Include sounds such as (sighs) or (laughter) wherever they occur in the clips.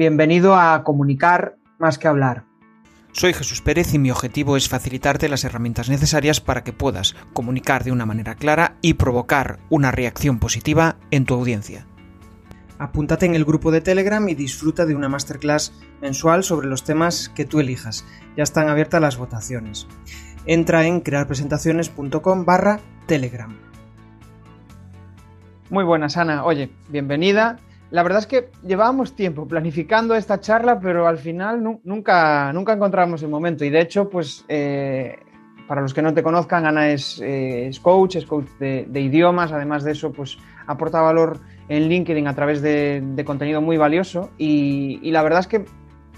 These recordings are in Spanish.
bienvenido a Comunicar más que hablar. Soy Jesús Pérez y mi objetivo es facilitarte las herramientas necesarias para que puedas comunicar de una manera clara y provocar una reacción positiva en tu audiencia. Apúntate en el grupo de Telegram y disfruta de una masterclass mensual sobre los temas que tú elijas. Ya están abiertas las votaciones. Entra en crearpresentaciones.com barra Telegram. Muy buenas, Ana. Oye, bienvenida la verdad es que llevábamos tiempo planificando esta charla, pero al final nunca, nunca encontramos el momento. Y de hecho, pues eh, para los que no te conozcan, Ana es, eh, coach, es coach de, idiomas. Además de eso, pues aporta valor en LinkedIn a través de, contenido muy valioso. Y, la verdad es que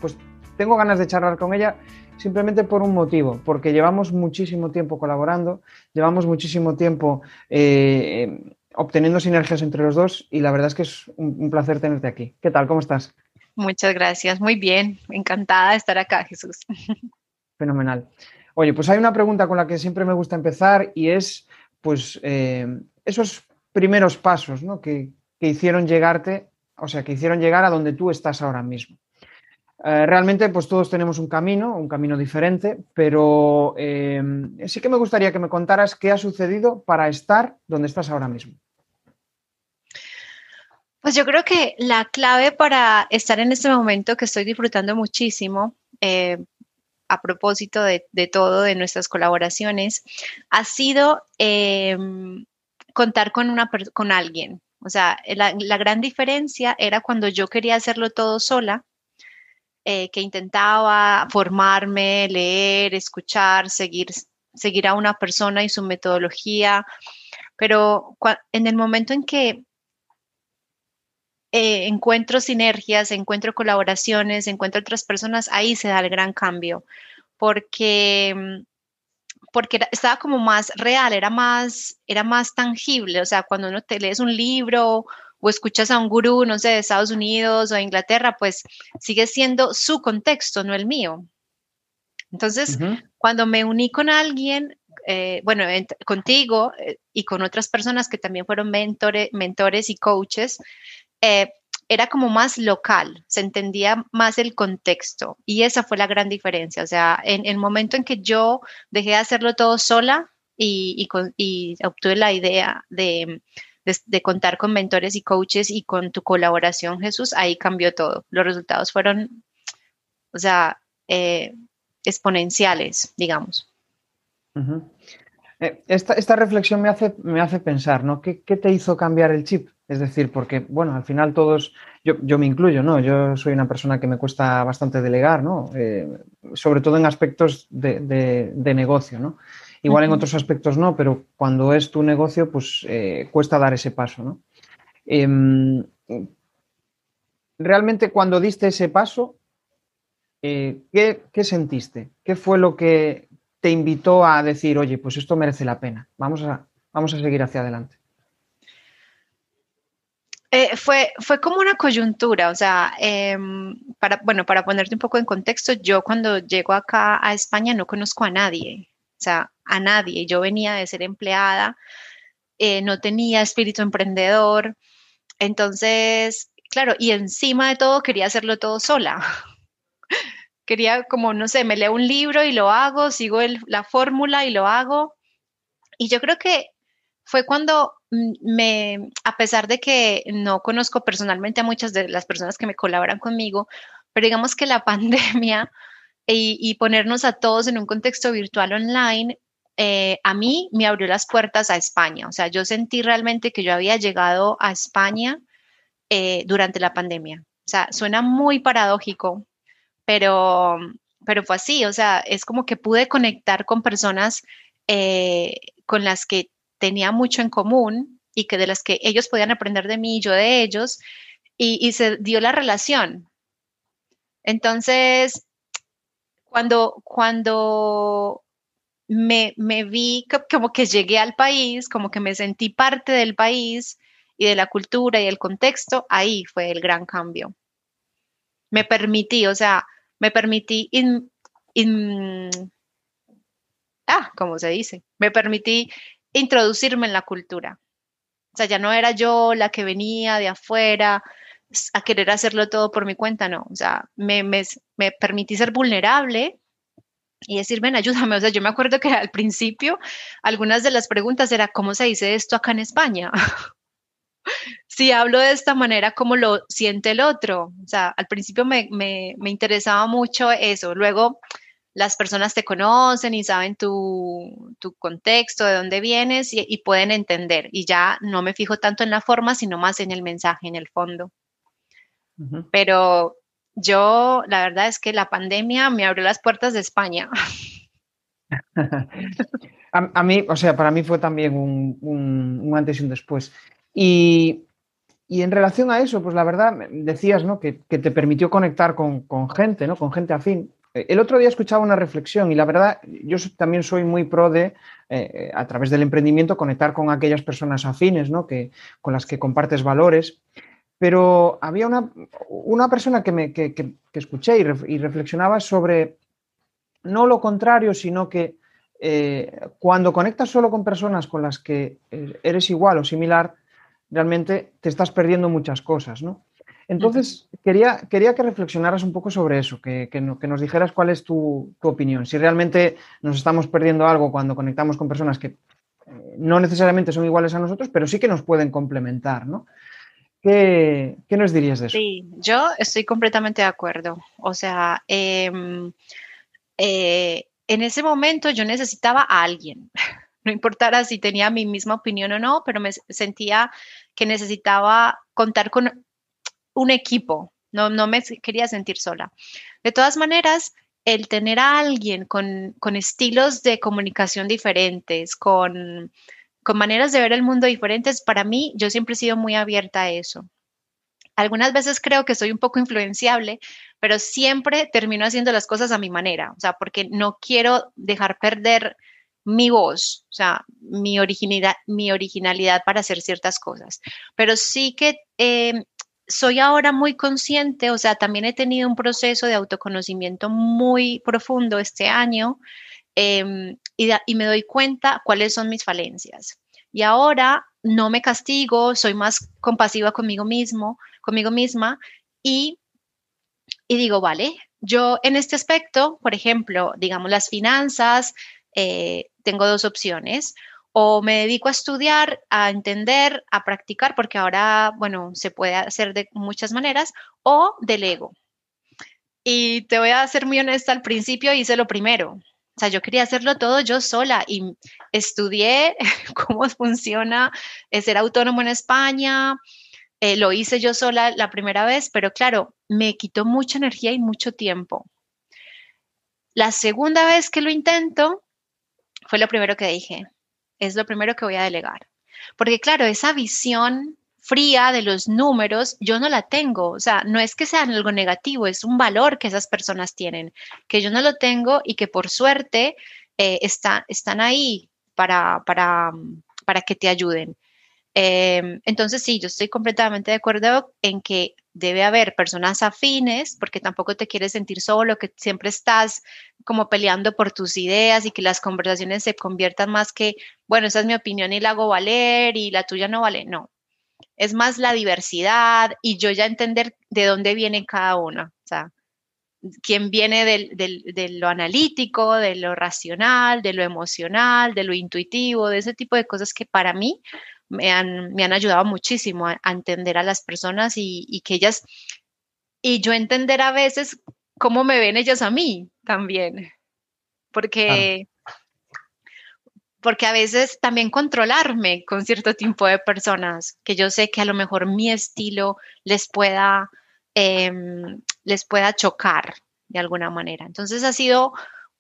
pues tengo ganas de charlar con ella simplemente por un motivo, porque llevamos muchísimo tiempo colaborando, llevamos muchísimo tiempo eh, obteniendo sinergias entre los dos y la verdad es que es un, placer tenerte aquí. ¿Qué tal? ¿Cómo estás? Muchas gracias, muy bien, encantada de estar acá, Jesús. (laughs) Fenomenal. Oye, pues hay una pregunta con la que siempre me gusta empezar y es, pues, eh, esos primeros pasos ¿no? que, hicieron llegarte, o sea, que hicieron llegar a donde tú estás ahora mismo. Eh, realmente, pues todos tenemos un camino, un camino diferente, pero eh, sí que me gustaría que me contaras qué ha sucedido para estar donde estás ahora mismo. Pues yo creo que la clave para estar en este momento que estoy disfrutando muchísimo, eh, a propósito de, todo, de nuestras colaboraciones, ha sido em, contar con, una, con alguien. O sea, la, la gran diferencia era cuando yo quería hacerlo todo sola, eh, que intentaba formarme, leer, escuchar, seguir, seguir a una persona y su metodología, pero en el momento en que eh, encuentro sinergias, encuentro colaboraciones, encuentro otras personas, ahí se da el gran cambio, porque porque estaba como más real, era más, era más tangible, o sea, cuando uno te lees un libro o escuchas a un gurú, no sé, de Estados Unidos o de Inglaterra, pues sigue siendo su contexto, no el mío. Entonces, cuando me uní con alguien, eh, bueno, contigo eh, y con otras personas que también fueron mentores y coaches, eh, era como más local, se entendía más el contexto y esa fue la gran diferencia. O sea, en el momento en que yo dejé de hacerlo todo sola y, y, obtuve la idea de, contar con mentores y coaches y con tu colaboración, Jesús, ahí cambió todo. Los resultados fueron, o sea, eh, exponenciales, digamos. Eh, esta, reflexión me hace, me hace pensar, ¿no? ¿Qué, ¿Qué, te hizo cambiar el chip? Es decir, porque, bueno, al final todos, yo, me incluyo, ¿no? Yo soy una persona que me cuesta bastante delegar, ¿no? Eh, sobre todo en aspectos de, negocio, ¿no? Igual en otros aspectos no, pero cuando es tu negocio, pues eh, cuesta dar ese paso, ¿no? Em, realmente cuando diste ese paso, eh, ¿qué, ¿qué, sentiste? ¿Qué fue lo que te invitó a decir, oye, pues esto merece la pena, vamos a, vamos a seguir hacia adelante? Eh, fue, fue como una coyuntura, o sea, em, para, bueno, para ponerte un poco en contexto, yo cuando llego acá a España no conozco a nadie, o sea, a nadie. Yo venía de ser empleada, eh, no tenía espíritu emprendedor, entonces, claro, y encima de todo quería hacerlo todo sola. (laughs) quería como, no sé, me leo un libro y lo hago, sigo la fórmula y lo hago. Y yo creo que fue cuando mm, me, a pesar de que no conozco personalmente a muchas de las personas que me colaboran conmigo, pero digamos que la (laughs) pandemia y, ponernos a todos en un contexto virtual online, eh, a mí me abrió las puertas a España. O sea, yo sentí realmente que yo había llegado a España eh, durante la pandemia. O sea, suena muy paradójico, pero, pero fue así. O sea, es como que pude conectar con personas eh, con las que tenía mucho en común y que de las que ellos podían aprender de mí y yo de ellos, y, se dio la relación. Entonces, cuando, cuando me, me, vi como que llegué al país, como que me sentí parte del país y de la cultura y el contexto, ahí fue el gran cambio. Me permití, o sea, me permití, ah, ¿cómo se dice? Me permití introducirme en la cultura. O sea, ya no era yo la que venía de afuera, a querer hacerlo todo por mi cuenta, no. O sea, me, me permití ser vulnerable y decir, ven, ayúdame. O sea, yo me acuerdo que al principio algunas de las preguntas era, ¿cómo se dice esto acá en España? (laughs) si hablo de esta manera, ¿cómo lo siente el otro? O sea, al principio me, me, me interesaba mucho eso. Luego las personas te conocen y saben tu, tu contexto, de dónde vienes y, y, pueden entender. Y ya no me fijo tanto en la forma, sino más en el mensaje, en el fondo. Uh -huh. Pero yo, la verdad es que la pandemia me abrió las puertas de España. (laughs) a, mí, o sea, para mí fue también un, antes y un después. Y, y, en relación a eso, pues la verdad, decías, ¿no? Que, que te permitió conectar con, con, gente, ¿no? Con gente afín. El otro día escuchaba una reflexión y la verdad, yo también soy muy pro de, eh, a través del emprendimiento, conectar con aquellas personas afines, ¿no? Que, con las que compartes valores. Pero había una, una persona que, me, que, que, que escuché y, ref, y, reflexionaba sobre no lo contrario, sino que eh, cuando conectas solo con personas con las que eh, eres igual o similar, realmente te estás perdiendo muchas cosas, ¿no? Entonces, quería, quería que reflexionaras un poco sobre eso, que, que, no, que nos dijeras cuál es tu, tu, opinión. Si realmente nos estamos perdiendo algo cuando conectamos con personas que eh, no necesariamente son iguales a nosotros, pero sí que nos pueden complementar, ¿no? ¿Qué, ¿Qué, nos dirías de eso? Sí, yo estoy completamente de acuerdo. O sea, eh, eh, en ese momento yo necesitaba a alguien. (laughs) No importara si tenía mi misma opinión o no, pero me sentía que necesitaba contar con un equipo, no, no me quería sentir sola. De todas maneras, el tener a alguien con, con estilos de comunicación diferentes, con, con maneras de ver el mundo diferentes, para mí yo siempre he sido muy abierta a eso. Algunas veces creo que soy un poco influenciable, pero siempre termino haciendo las cosas a mi manera, o sea, porque no quiero dejar perder mi voz, o sea, mi originalidad, mi originalidad para hacer ciertas cosas. Pero sí que eh, soy ahora muy consciente, o sea, también he tenido un proceso de autoconocimiento muy profundo este año eh, y, me doy cuenta cuáles son mis falencias. Y ahora no me castigo, soy más compasiva conmigo mismo, conmigo misma y, y digo, vale, yo en este aspecto, por ejemplo, digamos las finanzas, eh, tengo dos opciones o me dedico a estudiar, a entender, a practicar, porque ahora, bueno, se puede hacer de muchas maneras, o delego. Y te voy a ser muy honesta, al principio hice lo primero. O sea, yo quería hacerlo todo yo sola y estudié (laughs) cómo funciona ser autónomo en España. Eh, lo hice yo sola la primera vez, pero claro, me quitó mucha energía y mucho tiempo. La segunda vez que lo intento, fue lo primero que dije es lo primero que voy a delegar. Porque claro, esa visión fría de los números, yo no la tengo. O sea, no es que sea algo negativo, es un valor que esas personas tienen, que yo no lo tengo y que por suerte eh, está, están ahí para, para, para que te ayuden. Eh, entonces, sí, yo estoy completamente de acuerdo en que debe haber personas afines, porque tampoco te quieres sentir solo, que siempre estás como peleando por tus ideas y que las conversaciones se conviertan más que, bueno, esa es mi opinión y la hago valer y la tuya no vale. No, es más la diversidad y yo ya entender de dónde viene cada una. O sea, quién viene del, del, de lo analítico, de lo racional, de lo emocional, de lo intuitivo, de ese tipo de cosas que para mí me han, me han ayudado muchísimo a, a entender a las personas y, y, que ellas, y yo entender a veces cómo me ven ellas a mí también, porque, ah. Porque a veces también controlarme con cierto tipo de personas, que yo sé que a lo mejor mi estilo les pueda, eh, les pueda chocar de alguna manera. Entonces ha sido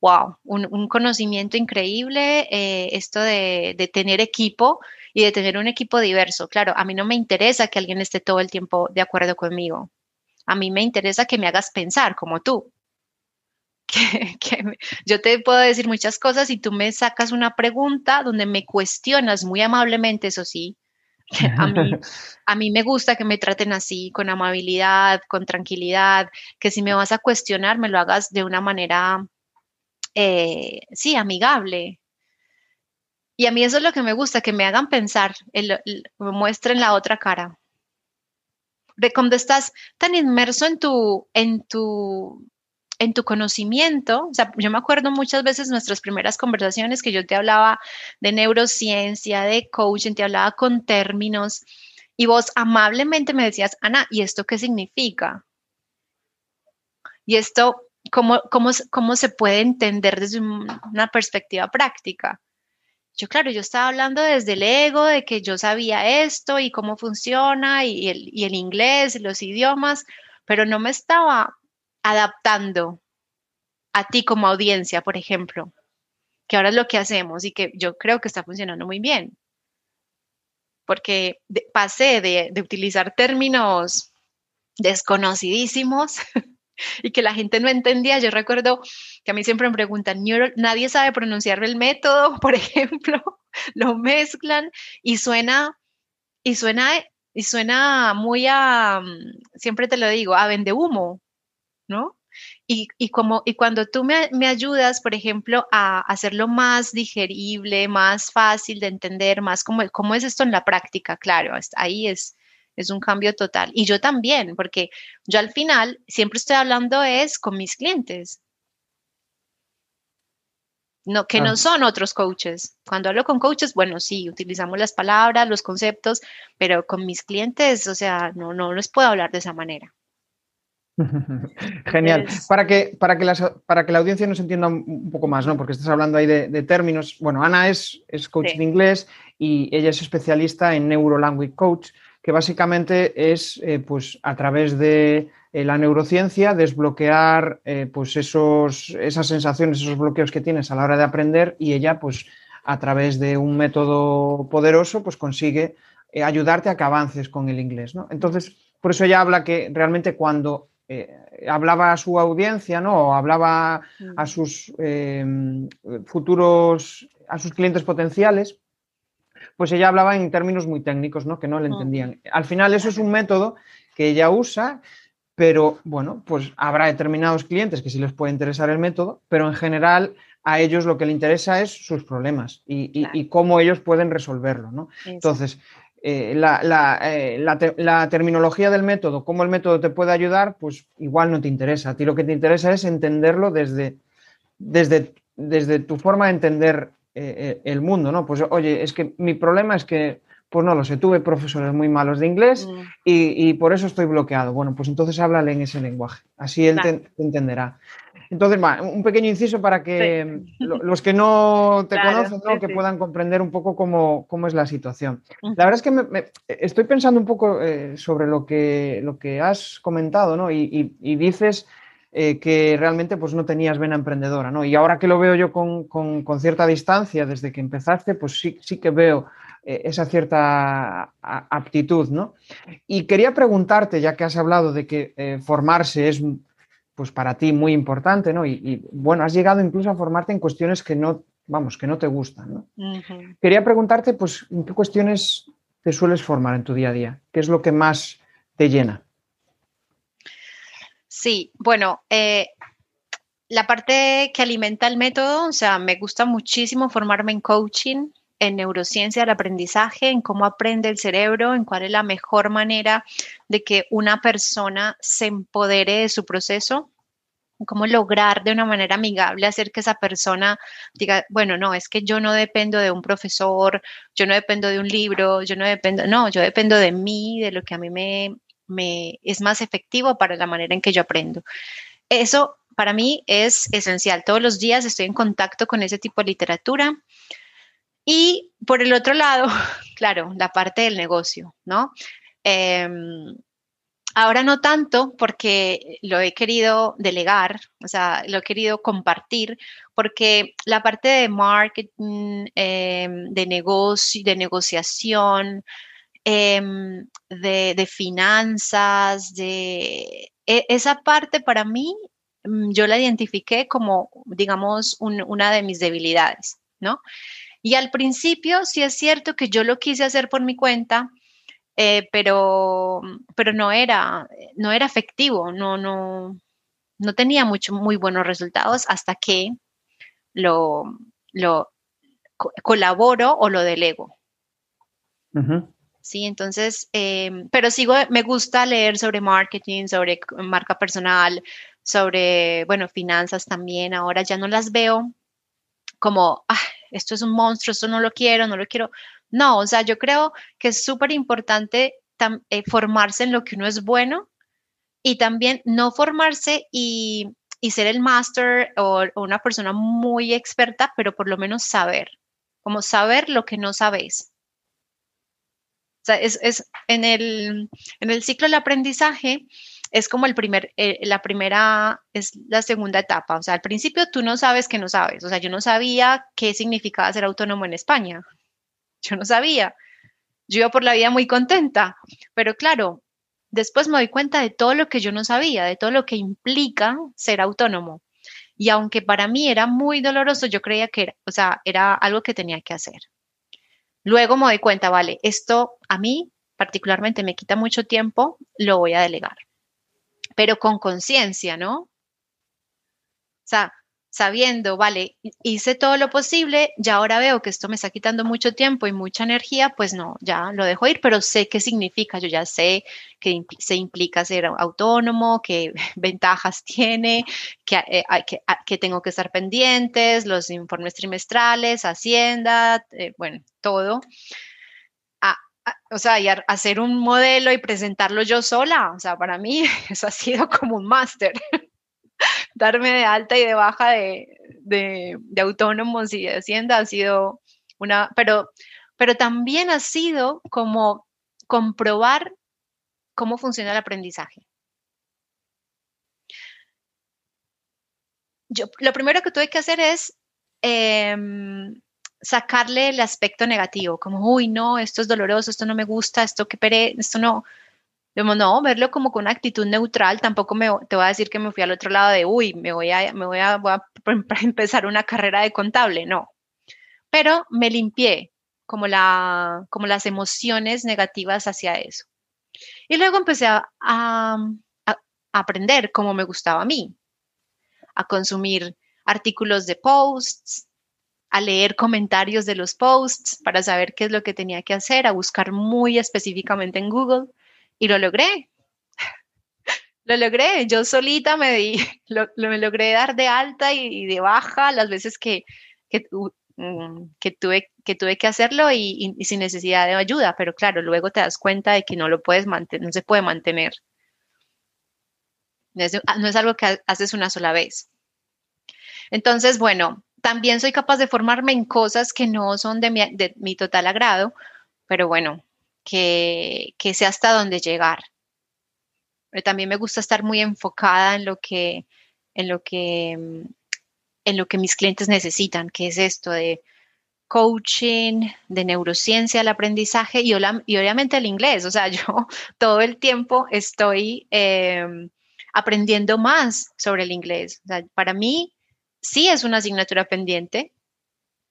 wow, un, conocimiento increíble, eh, esto de, tener equipo y de tener un equipo diverso. Claro, a mí no me interesa que alguien esté todo el tiempo de acuerdo conmigo. A mí me interesa que me hagas pensar como tú. Que, que yo te puedo decir muchas cosas y tú me sacas una pregunta donde me cuestionas muy amablemente, eso sí. A mí, (laughs) a mí me gusta que me traten así, con amabilidad, con tranquilidad, que si me vas a cuestionar, me lo hagas de una manera eh, sí, amigable. Y a mí eso es lo que me gusta, que me hagan pensar, el, el, me muestren la otra cara. de cuando estás tan inmerso en tu, en tu, en tu conocimiento, o sea, yo me acuerdo muchas veces nuestras primeras conversaciones que yo te hablaba de neurociencia, de coaching, te hablaba con términos y vos amablemente me decías, Ana, ¿y esto qué significa? Y esto, ¿cómo, cómo, cómo se puede entender desde una perspectiva práctica? Yo, claro, yo estaba hablando desde el ego, de que yo sabía esto y cómo funciona y el, y el inglés los idiomas, pero no me estaba adaptando a ti como audiencia, por ejemplo, que ahora es lo que hacemos y que yo creo que está funcionando muy bien. Porque pasé de, de utilizar términos desconocidísimos (laughs) y que la gente no entendía. Yo recuerdo que a mí siempre me preguntan, nadie sabe pronunciar el método, (laughs) por ejemplo, lo mezclan y suena, y suena, y suena muy a, mm, siempre te lo digo, a vende humo, ¿no? Y, y, como, y cuando tú me, me, ayudas, por ejemplo, a hacerlo más digerible, más fácil de entender, más como cómo es esto en la práctica, claro, ahí es, es un cambio total. Y yo también, porque yo al final siempre estoy hablando es con mis clientes. No, que no son otros coaches. Cuando hablo con coaches, bueno, sí, utilizamos las palabras, los conceptos, pero con mis clientes, o sea, no, no les puedo hablar de esa manera. (laughs) Genial. Para, que, para, que para que la audiencia nos entienda un poco más, ¿no? Porque estás hablando ahí de, términos. Bueno, Ana es, es coach de inglés y ella es especialista en Neuro Language Coach que básicamente es eh, pues a través de eh, la neurociencia desbloquear eh, pues esos, esas sensaciones, esos bloqueos que tienes a la hora de aprender y ella pues a través de un método poderoso pues consigue ayudarte a que avances con el inglés. ¿no? Entonces, por eso ella habla que realmente cuando hablaba a su audiencia, ¿no? O hablaba a sus futuros, a sus clientes potenciales, pues ella hablaba en términos muy técnicos, ¿no? Que no le entendían. Al final eso es un método que ella usa, pero bueno, pues habrá determinados clientes que sí les puede interesar el método, pero en general a ellos lo que le interesa es sus problemas y, cómo ellos pueden resolverlo, ¿no? Entonces, eh, eh, la, terminología del método, cómo el método te puede ayudar, pues igual no te interesa. A ti lo que te interesa es entenderlo desde, desde, desde tu forma de entender eh, el mundo, ¿no? Pues oye, es que mi problema es que, pues no lo sé, tuve profesores muy malos de inglés mm. y, por eso estoy bloqueado. Bueno, pues entonces háblale en ese lenguaje, así él te, entenderá. Entonces, un pequeño inciso para que los que no te conocen, ¿no? que puedan comprender un poco cómo, es la situación. La verdad es que me, estoy pensando un poco eh, sobre lo que, lo que has comentado, ¿no? y dices eh, que realmente pues no tenías vena emprendedora, ¿no? Y ahora que lo veo yo con, cierta distancia desde que empezaste, pues sí, sí que veo eh, esa cierta aptitud, ¿no? Y quería preguntarte, ya que has hablado de que eh, formarse es pues para ti muy importante, ¿no? Y, bueno, has llegado incluso a formarte en cuestiones que no, vamos, que no te gustan, ¿no? Quería preguntarte, pues, ¿en qué cuestiones te sueles formar en tu día a día? ¿Qué es lo que más te llena? Sí, bueno, eh, la parte que alimenta el método, o sea, me gusta muchísimo formarme en coaching, en neurociencia del aprendizaje, en cómo aprende el cerebro, en cuál es la mejor manera de que una persona se empodere de su proceso, cómo lograr de una manera amigable hacer que esa persona diga, bueno, no, es que yo no dependo de un profesor, yo no dependo de un libro, yo no dependo, no, yo dependo de mí, de lo que a mí me, me, es más efectivo para la manera en que yo aprendo. Eso para mí es esencial. Todos los días estoy en contacto con ese tipo de literatura. Y por el otro lado, (laughs) claro, la parte del negocio, ¿no? Em, ahora no tanto porque lo he querido delegar, o sea, lo he querido compartir, porque la parte de marketing, em, de negocio, de negociación, Em, de, finanzas, de e, esa parte para mí, mm, yo la identifiqué como, digamos, una de mis debilidades, ¿no? Y al principio sí es cierto que yo lo quise hacer por mi cuenta, eh, pero, pero no era, no era efectivo, no, no, no tenía mucho, muy buenos resultados hasta que lo, lo colaboro o lo delego. ¿sí? Entonces, em, pero sigo, me gusta leer sobre marketing, sobre marca personal, sobre, bueno, finanzas también. Ahora ya no las veo como, ah, esto es un monstruo, esto no lo quiero, no lo quiero. No, o sea, yo creo que es súper importante eh, formarse en lo que uno es bueno y también no formarse y, ser el máster o, una persona muy experta, pero por lo menos saber, como saber lo que no sabes. O sea, es, en, el, en el ciclo del aprendizaje, es como el primer, eh, la primera, es la segunda etapa. O sea, al principio tú no sabes que no sabes. O sea, yo no sabía qué significaba ser autónomo en España. (laughs) Yo no sabía. Yo iba por la vida muy contenta. Pero claro, después me doy cuenta de todo lo que yo no sabía, de todo lo que implica ser autónomo. Y aunque para mí era muy doloroso, yo creía que era, o sea, era algo que tenía que hacer. Luego me doy cuenta, vale, esto a mí particularmente me quita mucho tiempo, lo voy a delegar pero con conciencia, ¿no? O sea, sabiendo, vale, hice todo lo posible, ya ahora veo que esto me está quitando mucho tiempo y mucha energía, pues no, ya lo dejo ir, pero sé qué significa, yo ya sé que se implica ser autónomo, qué (laughs) ventajas tiene, que, eh, que, que, tengo que estar pendientes, los informes trimestrales, Hacienda, eh, bueno, todo o sea, y hacer un modelo y presentarlo yo sola, o sea, para mí (laughs) eso ha sido como un máster. (laughs) Darme de alta y de baja de, de, autónomos y de hacienda ha sido una, pero, pero también ha sido como comprobar cómo funciona el aprendizaje. Yo, lo primero que tuve que hacer es em, sacarle el aspecto negativo, como, uy, no, esto es doloroso, esto no me gusta, esto que pere, esto no. no, verlo como con una actitud neutral, tampoco me, te voy a decir que me fui al otro lado de, uy, me voy a, me voy a, voy a (laughs) empezar una carrera de contable, no. Pero me limpié como, la, como las emociones negativas hacia eso. Y luego empecé a, a aprender cómo me gustaba a mí, a consumir artículos de posts, a leer comentarios de los posts para saber qué es lo que tenía que hacer, a buscar muy específicamente en Google y lo logré. (laughs) lo logré, yo solita me di, (laughs) lo, me logré dar de alta y, de baja las veces que, que, mm, que, tuve, que tuve que hacerlo y, sin necesidad de ayuda, pero claro, luego te das cuenta de que no lo puedes mantener, no se puede mantener. no es algo que haces una sola vez. Entonces, bueno, también soy capaz de formarme en cosas que no son de mi, total agrado, pero bueno, que, que, sé hasta dónde llegar. Pero también me gusta estar muy enfocada en lo que, en lo que, en lo que mis clientes necesitan, que es esto de coaching, de neurociencia, el aprendizaje y, y obviamente el inglés. O sea, (laughs) yo todo el tiempo estoy em, aprendiendo más sobre el inglés. Para mí, sí es una asignatura pendiente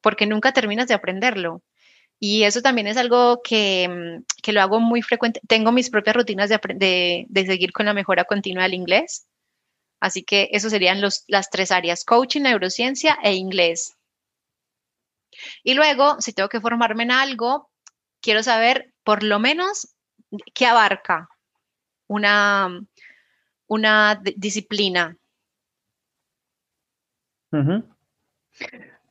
porque nunca terminas de aprenderlo. Y eso también es algo que, mm, lo hago muy frecuente. Tengo mis propias rutinas de, seguir con la mejora continua del inglés. Así que eso serían las tres áreas, coaching, neurociencia e inglés. Y luego, si tengo que formarme en algo, quiero saber por lo menos qué abarca una, una disciplina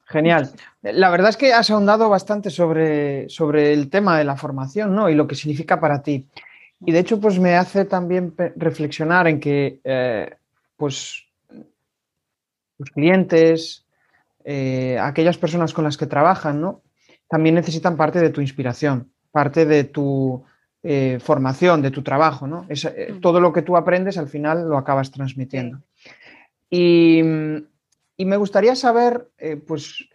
Genial. La verdad es que has ahondado bastante sobre, sobre el tema de la formación ¿no? y lo que significa para ti. Y de hecho, pues me hace también reflexionar en que eh, pues tus clientes, eh, aquellas personas con las que trabajan, ¿no? También necesitan parte de tu inspiración, parte de tu eh, formación, de tu trabajo, ¿no? Mm. todo lo que tú aprendes al final lo acabas transmitiendo. Y, y me gustaría saber, eh, pues,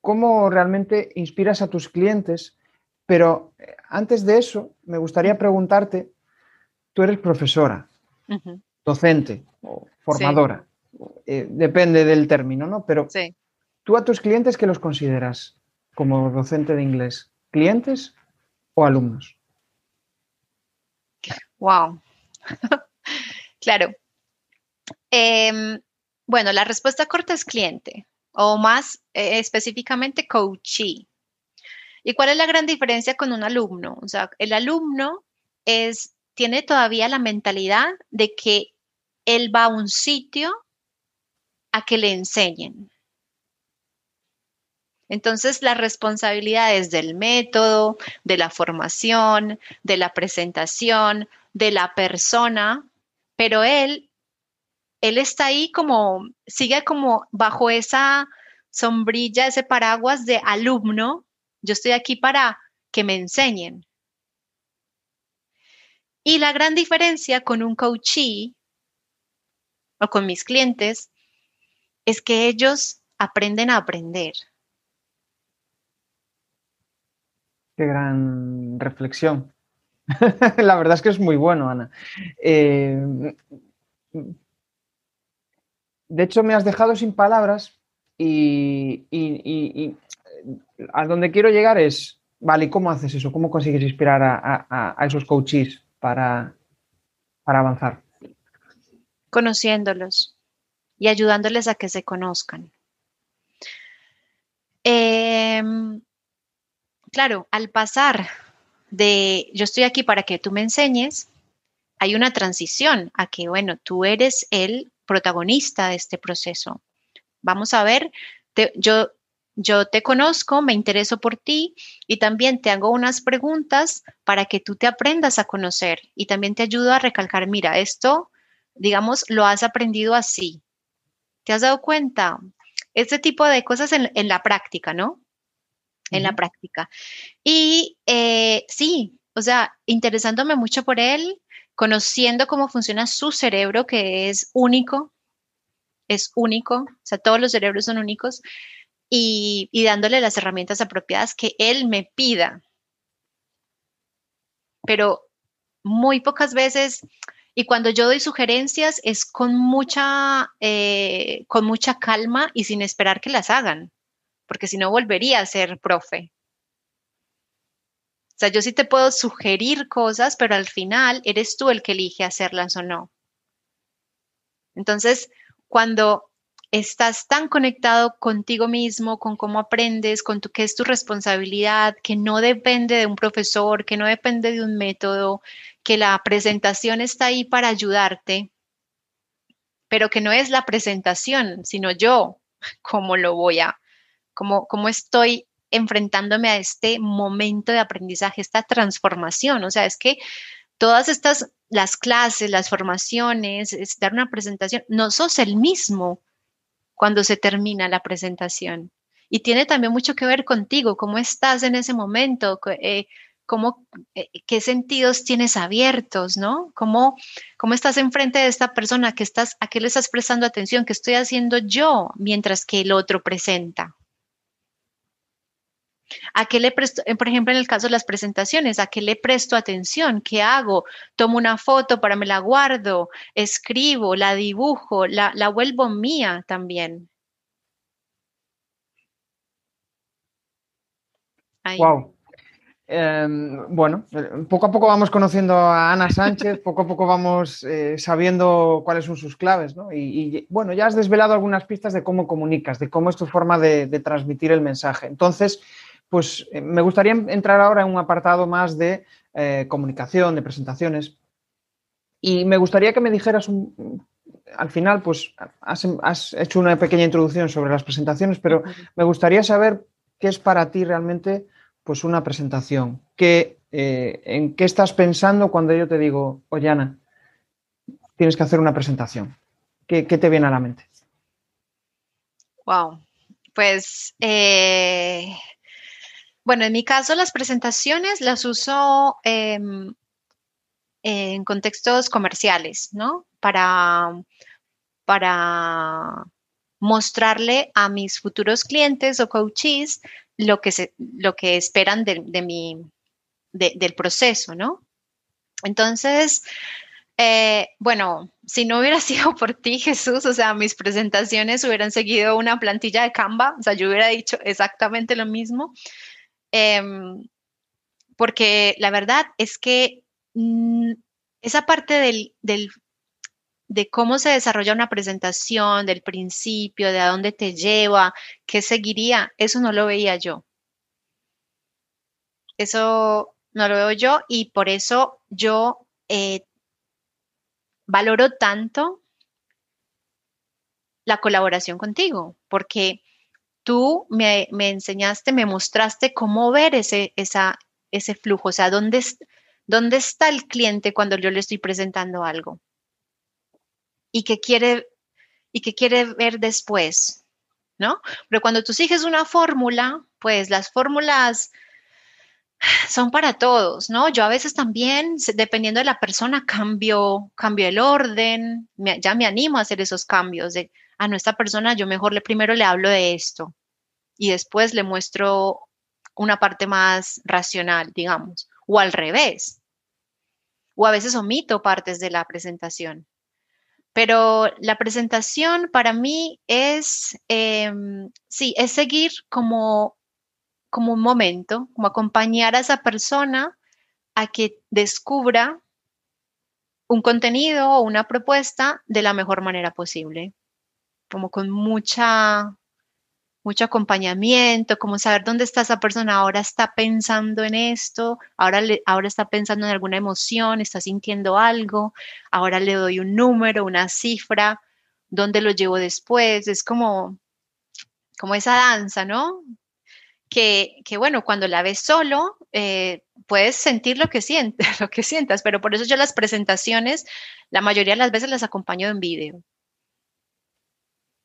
cómo realmente inspiras a tus clientes, pero eh, antes de eso, me gustaría preguntarte, tú eres profesora, docente o formadora, eh, depende del término, ¿no? Pero tú a tus clientes, ¿qué los consideras como docente de inglés? ¿Clientes o alumnos? Wow. (laughs) claro. Em, bueno, la respuesta corta es cliente o más eh, específicamente coachee. ¿Y cuál es la gran diferencia con un alumno? O sea, el alumno es, tiene todavía la mentalidad de que él va a un sitio a que le enseñen. Entonces, las responsabilidades del método, de la formación, de la presentación, de la persona, pero él, él está ahí como, sigue como bajo esa sombrilla, ese paraguas de alumno. Yo estoy aquí para que me enseñen. Y la gran diferencia con un coachee o con mis clientes es que ellos aprenden a aprender. Qué gran reflexión. (laughs) La verdad es que es muy bueno, Ana. Eh, de hecho, me has dejado sin palabras y, a donde quiero llegar es, vale, ¿cómo haces eso? ¿Cómo consigues inspirar a, esos coaches para, para avanzar? Conociéndolos y ayudándoles a que se conozcan. Eh, claro, al pasar de yo estoy aquí para que tú me enseñes, hay una transición a que, bueno, tú eres el protagonista de este proceso. Vamos a ver, yo, yo te conozco, me intereso por ti y también te hago unas preguntas para que tú te aprendas a conocer y también te ayudo a recalcar, mira, esto, digamos, lo has aprendido así. ¿Te has dado cuenta? Este tipo de cosas en, en la práctica, ¿no? en la práctica. Y eh, sí, o sea, interesándome mucho por él, conociendo cómo funciona su cerebro, que es único, es único, o sea, todos los cerebros son únicos, y, dándole las herramientas apropiadas que él me pida. Pero muy pocas veces, y cuando yo doy sugerencias es con mucha, eh, con mucha calma y sin esperar que las hagan porque si no volvería a ser profe. Sea, yo sí te puedo sugerir cosas, pero al final eres tú el que elige hacerlas o no. Entonces, cuando estás tan conectado contigo mismo, con cómo aprendes, con tu, qué es tu responsabilidad, que no depende de un profesor, que no depende de un método, que la presentación está ahí para ayudarte, pero que no es la presentación, sino yo, (laughs) cómo lo voy a cómo, estoy enfrentándome a este momento de aprendizaje, esta transformación. O sea, es que todas estas, las clases, las formaciones, dar una presentación, no sos el mismo cuando se termina la presentación. Y tiene también mucho que ver contigo, cómo estás en ese momento, eh, cómo, eh, qué sentidos tienes abiertos, ¿no? Cómo, cómo estás enfrente de esta persona, que estás, a qué le estás prestando atención, qué estoy haciendo yo mientras que el otro presenta. ¿A qué le presto, por ejemplo, en el caso de las presentaciones, a qué le presto atención? ¿Qué hago? Tomo una foto para me la guardo, escribo, la dibujo, la, vuelvo mía también. Wow. Em, bueno, poco a poco vamos conociendo a Ana Sánchez, (laughs) poco a poco vamos eh, sabiendo cuáles son sus claves, ¿no? Y, bueno, ya has desvelado algunas pistas de cómo comunicas, de cómo es tu forma de transmitir el mensaje. Entonces, pues eh, me gustaría entrar ahora en un apartado más de eh, comunicación, de presentaciones. Y me gustaría que me dijeras al final, pues has, hecho una pequeña introducción sobre las presentaciones, pero me gustaría saber qué es para ti realmente pues una presentación. ¿Qué, eh, ¿En qué estás pensando cuando yo te digo, oye tienes que hacer una presentación? ¿Qué, te viene a la mente? Wow, pues bueno, en mi caso las presentaciones las uso em, en contextos comerciales, ¿no? Para, para mostrarle a mis futuros clientes o coaches lo que, se, lo que esperan de, mi, del proceso, ¿no? Entonces, eh, bueno, si no hubiera (laughs) sido por ti, Jesús, o sea, mis presentaciones hubieran seguido una plantilla de Canva, o sea, yo hubiera dicho exactamente lo mismo. Em, porque la verdad es que mm, esa parte del, de cómo se desarrolla una presentación, del principio, de a dónde te lleva, qué seguiría, eso no lo veía yo. eso no lo veo yo y por eso yo eh, valoro tanto la colaboración contigo, porque tú me, enseñaste, me mostraste cómo ver ese, ese flujo, o sea, dónde, dónde está el cliente cuando yo le estoy presentando algo y qué quiere, y qué quiere ver después, ¿no? Pero cuando tú sigues una fórmula, pues las fórmulas son para todos, ¿no? Yo a veces también, dependiendo de la persona, cambio, cambio el orden, ya me animo a hacer esos cambios de, a nuestra persona yo mejor le primero le hablo de esto y después le muestro una parte más racional, digamos, o al revés. O a veces omito partes de la presentación. Pero la presentación para mí es, em, sí, es seguir como como un momento, como acompañar a esa persona a que descubra un contenido o una propuesta de la mejor manera posible, como con mucha mucho acompañamiento, como saber dónde está esa persona, ahora está pensando en esto, ahora, le, ahora está pensando en alguna emoción, está sintiendo algo, ahora le doy un número, una cifra, dónde lo llevo después, es como, como esa danza, ¿no? que, bueno, cuando la ves solo, eh, puedes sentir lo que sientes, (laughs) lo que sientas, pero por eso yo las presentaciones, la mayoría de las veces las acompaño en vídeo.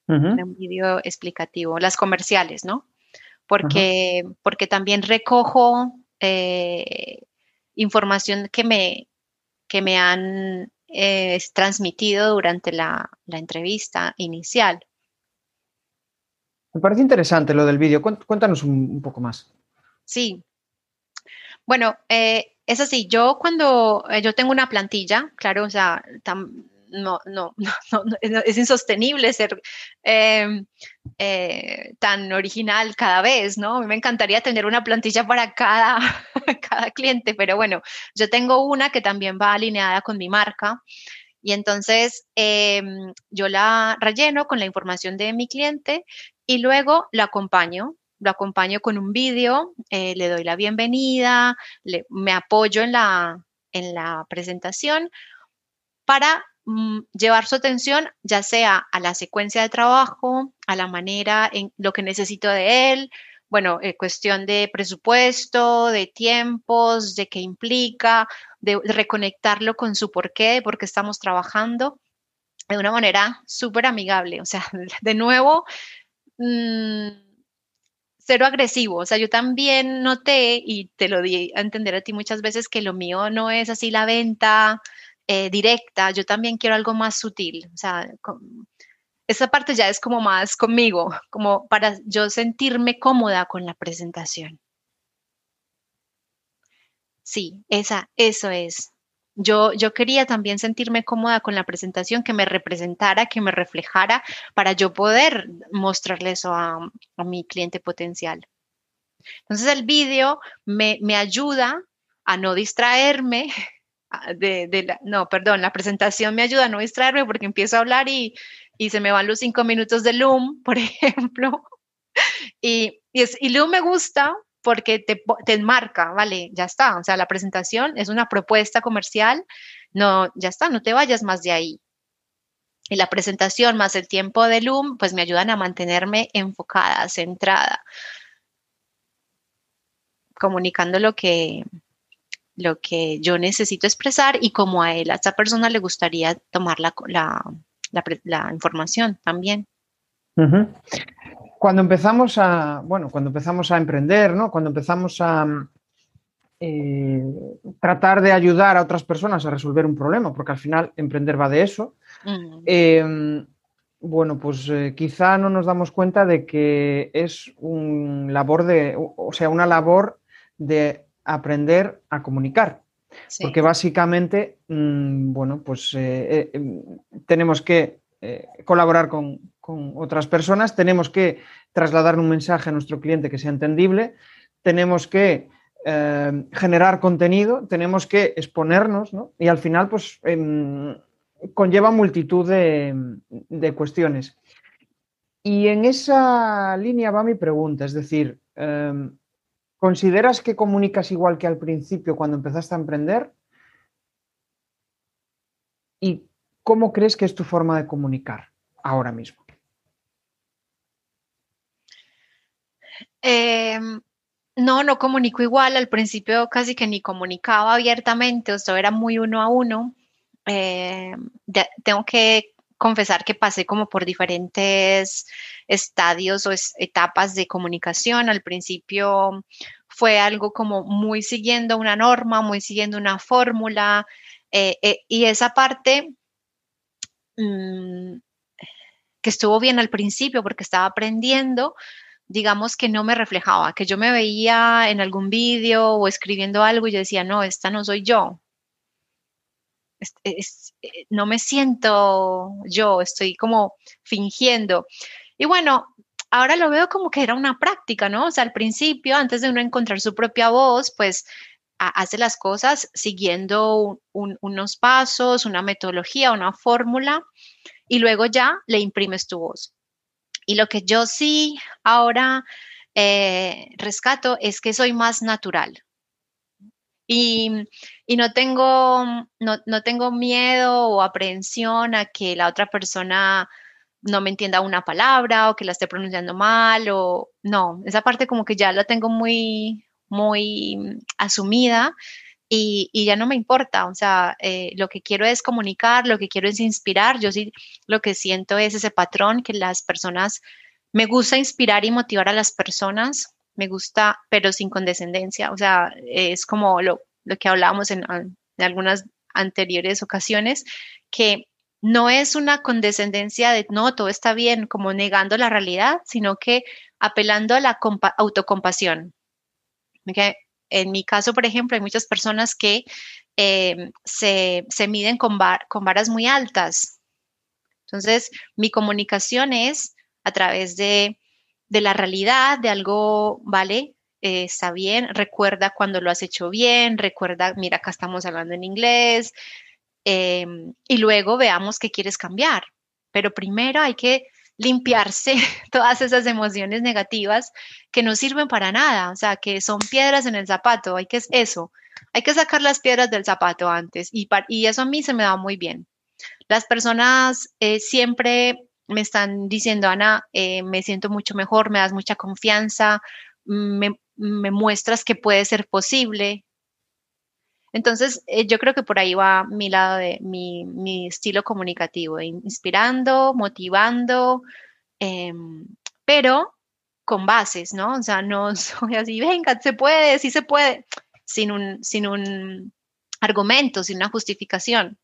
Un vídeo explicativo, las comerciales, ¿no? Porque, porque también recojo eh, información que me, que me han eh, transmitido durante la, la entrevista inicial. Me parece interesante lo del vídeo. Cuéntanos un, poco más. Sí. Bueno, eh, es así. Yo cuando eh, yo tengo una plantilla, claro, o sea, (laughs) no, no, no, es insostenible ser em, eh, tan original cada vez, ¿no? Me encantaría tener una plantilla para cada, (laughs) cada cliente, pero bueno, yo tengo una que también va alineada con mi marca. Y entonces em, yo la relleno con la información de mi cliente y luego lo acompaño, lo acompaño con un vídeo, eh, le doy la bienvenida, me apoyo en la, en la presentación para llevar su atención ya sea a la secuencia de trabajo, a la manera en lo que necesito de él, bueno, eh, cuestión de presupuesto, de tiempos, de qué implica, de, reconectarlo con su porqué, de por qué estamos trabajando de una manera súper amigable. O sea, (laughs) de nuevo, Mm, cero agresivo. O sea, yo también noté y te lo di a entender a ti muchas veces que lo mío no es así la venta eh, directa. Yo también quiero algo más sutil. O sea, esa parte ya es como más conmigo, (laughs) como para yo sentirme cómoda con la presentación. Sí, esa, eso es. Yo, yo quería también sentirme cómoda con la presentación, que me representara, que me reflejara, para yo poder mostrarle eso a, mi cliente potencial. Entonces el vídeo me, ayuda a no distraerme (laughs) la, no, perdón, la presentación me ayuda a no distraerme porque empiezo a hablar y, se me van los cinco minutos de Loom, (laughs) por ejemplo. Y, y, y Loom me gusta porque te, te enmarca, vale, ya está. O sea, la presentación es una propuesta comercial, no, ya está, no te vayas más de ahí. Y la presentación más el tiempo de Loom, pues me ayudan a mantenerme enfocada, centrada, comunicando lo que, lo que yo necesito expresar y como a él, a esta persona le gustaría tomar la, la, información también cuando empezamos a, bueno, cuando empezamos a emprender, ¿no? Cuando empezamos a eh, tratar de ayudar a otras personas a resolver un problema, porque al final emprender va de eso. Mm. Em, bueno, pues eh, quizá no nos damos cuenta de que es un labor de, o sea, una labor de aprender a comunicar. Porque básicamente, mm, bueno, pues eh, em, tenemos que colaborar con, con otras personas, tenemos que trasladar un mensaje a nuestro cliente que sea entendible, tenemos que eh, generar contenido, tenemos que exponernos, ¿no? Y al final, pues, em, conlleva multitud de, cuestiones. Y en esa línea va mi pregunta, es decir, em, ¿consideras que comunicas igual que al principio cuando empezaste a emprender? ¿Y cómo crees que es tu forma de comunicar ahora mismo? Em, no, no comunico igual. Al principio casi que ni comunicaba abiertamente, o sea, era muy uno a uno. Em, tengo que confesar que pasé como por diferentes estadios o etapas de comunicación. Al principio fue algo como muy siguiendo una norma, muy siguiendo una fórmula. Eh, eh, y esa parte mm, que estuvo bien al principio porque estaba aprendiendo, digamos que no me reflejaba, que yo me veía en algún vídeo o escribiendo algo y yo decía, no, esta no soy yo. Eh, no me siento yo, estoy como fingiendo. Y bueno, ahora lo veo como que era una práctica, ¿no? O sea, al principio, antes de uno encontrar su propia voz, pues hace las cosas siguiendo unos pasos, una metodología, una fórmula, y luego ya le imprimes tu voz. Y lo que yo sí ahora eh, rescato es que soy más natural. Y, no, tengo, no, no, tengo miedo o aprehensión a que la otra persona no me entienda una palabra o que la esté pronunciando mal o no, esa parte como que ya la tengo muy, muy asumida y, ya no me importa, o sea, eh, lo que quiero es comunicar, lo que quiero es inspirar, yo sí lo que siento es ese patrón que las personas, me gusta inspirar y motivar a las personas, me gusta, pero sin condescendencia, o sea, es como lo, que hablábamos en algunas anteriores ocasiones, que no es una condescendencia de no, todo está bien, como negando la realidad, sino que apelando a la autocompasión. En mi caso, por ejemplo, hay muchas personas que em, se, miden con, varas muy altas. Entonces, mi comunicación es a través de, la realidad, de algo, ¿vale? Eh, está bien, recuerda cuando lo has hecho bien, recuerda, mira, acá estamos hablando en inglés, em, y luego veamos qué quieres cambiar. Pero primero hay que limpiarse (laughs) todas esas emociones negativas que no sirven para nada, o sea, que son piedras en el zapato, hay que eso, hay que sacar las piedras del zapato antes y, y eso a mí se me da muy bien. Las personas eh, siempre me están diciendo, Ana, eh, me siento mucho mejor, me das mucha confianza, me, me muestras que puede ser posible, entonces, eh, yo creo que por ahí va mi lado de mi, estilo comunicativo, inspirando, motivando, em, pero con bases, ¿no? O sea, no (laughs) soy así, venga, se puede, sí se puede, sin un, sin un argumento, sin una justificación.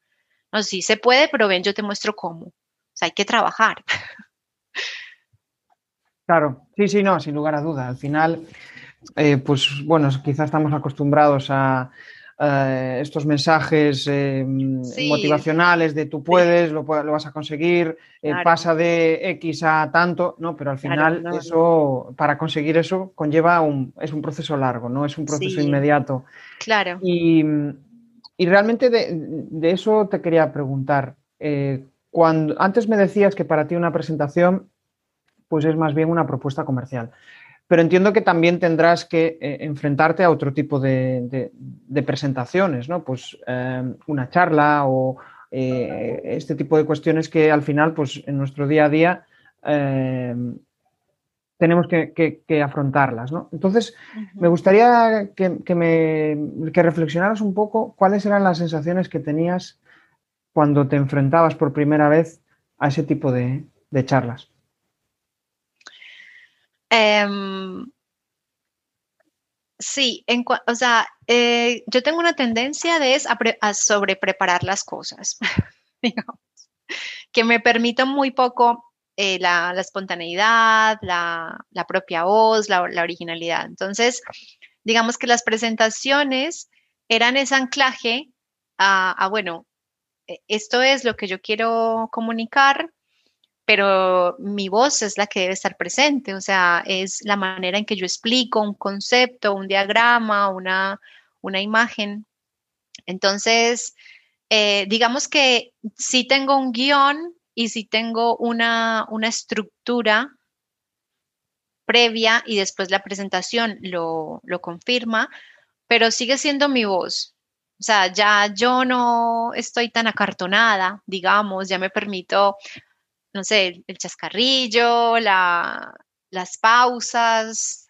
No, sí se puede, pero ven, yo te muestro cómo. O sea, hay que trabajar. Claro, sí, sí, no, sin lugar a duda. Al final, eh, pues bueno, quizás estamos acostumbrados a, eh, estos mensajes eh, motivacionales de tú puedes, lo, vas a conseguir, eh, pasa de X a tanto, ¿no? Pero al final eso, para conseguir eso, conlleva un, es un proceso largo, ¿no? Es un proceso inmediato. Claro. Y, realmente de, eso te quería preguntar. cuando, antes me decías que para ti una presentación pues es más bien una propuesta comercial pero entiendo que también tendrás que eh, enfrentarte a otro tipo de, presentaciones, ¿no? Pues em, una charla o eh, este tipo de cuestiones que al final, pues en nuestro día a día em, tenemos que, afrontarlas, ¿no? Entonces, me gustaría que, me, reflexionaras un poco cuáles eran las sensaciones que tenías cuando te enfrentabas por primera vez a ese tipo de charlas. Em, sí, o sea, eh, yo tengo una tendencia de a, sobrepreparar las cosas, (laughs) digamos, que me permito muy poco eh, la, espontaneidad, la, propia voz, la, originalidad. Entonces, digamos que las presentaciones eran ese anclaje a, bueno, e, esto es lo que yo quiero comunicar, pero mi voz es la que debe estar presente, o sea, es la manera en que yo explico un concepto, un diagrama, una, imagen. Entonces, eh, digamos que si tengo un guion y si tengo una, estructura previa y después la presentación lo, lo confirma, pero sigue siendo mi voz. O sea, ya yo no estoy tan acartonada, digamos, ya me permito, no sé, el chascarrillo, la, las pausas,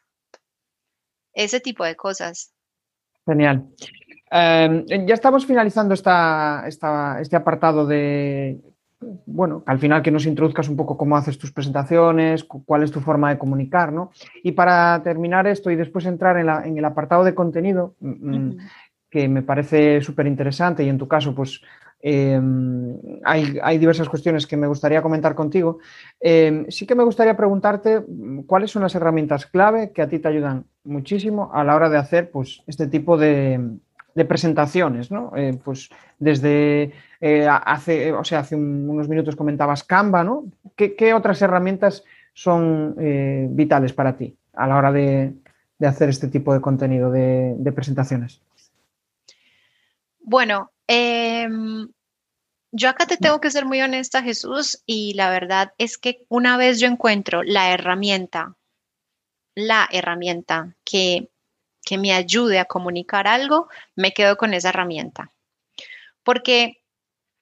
ese tipo de cosas. Genial. Em, ya estamos finalizando esta, este apartado de, bueno, al final que nos introduzcas un poco cómo haces tus presentaciones, cuál es tu forma de comunicar, ¿no? Y para terminar esto y después entrar en, el apartado de contenido, mm, mm, que me parece súper interesante y en tu caso, pues em, hay, diversas cuestiones que me gustaría comentar contigo. Em, sí que me gustaría preguntarte mm, cuáles son las herramientas clave que a ti te ayudan muchísimo a la hora de hacer pues, este tipo de, presentaciones, ¿no? Eh, pues desde eh, hace, o sea, hace unos minutos comentabas Canva, ¿no? ¿Qué, otras herramientas son eh, vitales para ti a la hora de, hacer este tipo de contenido de, presentaciones? Bueno, em, yo acá te tengo que ser muy honesta, Jesús, y la verdad es que una vez yo encuentro la herramienta, la herramienta que que me ayude a comunicar algo, me quedo con esa herramienta. Porque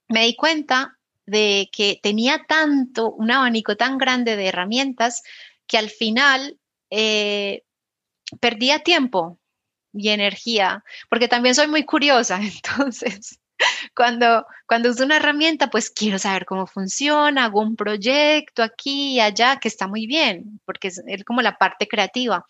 me di cuenta de que tenía tanto, un abanico tan grande de herramientas que al final eh, perdía tiempo y energía, porque también soy muy curiosa, (laughs) entonces (laughs) cuando, cuando uso una herramienta, pues quiero saber cómo funciona, hago un proyecto aquí y allá, que está muy bien, porque es como la parte creativa.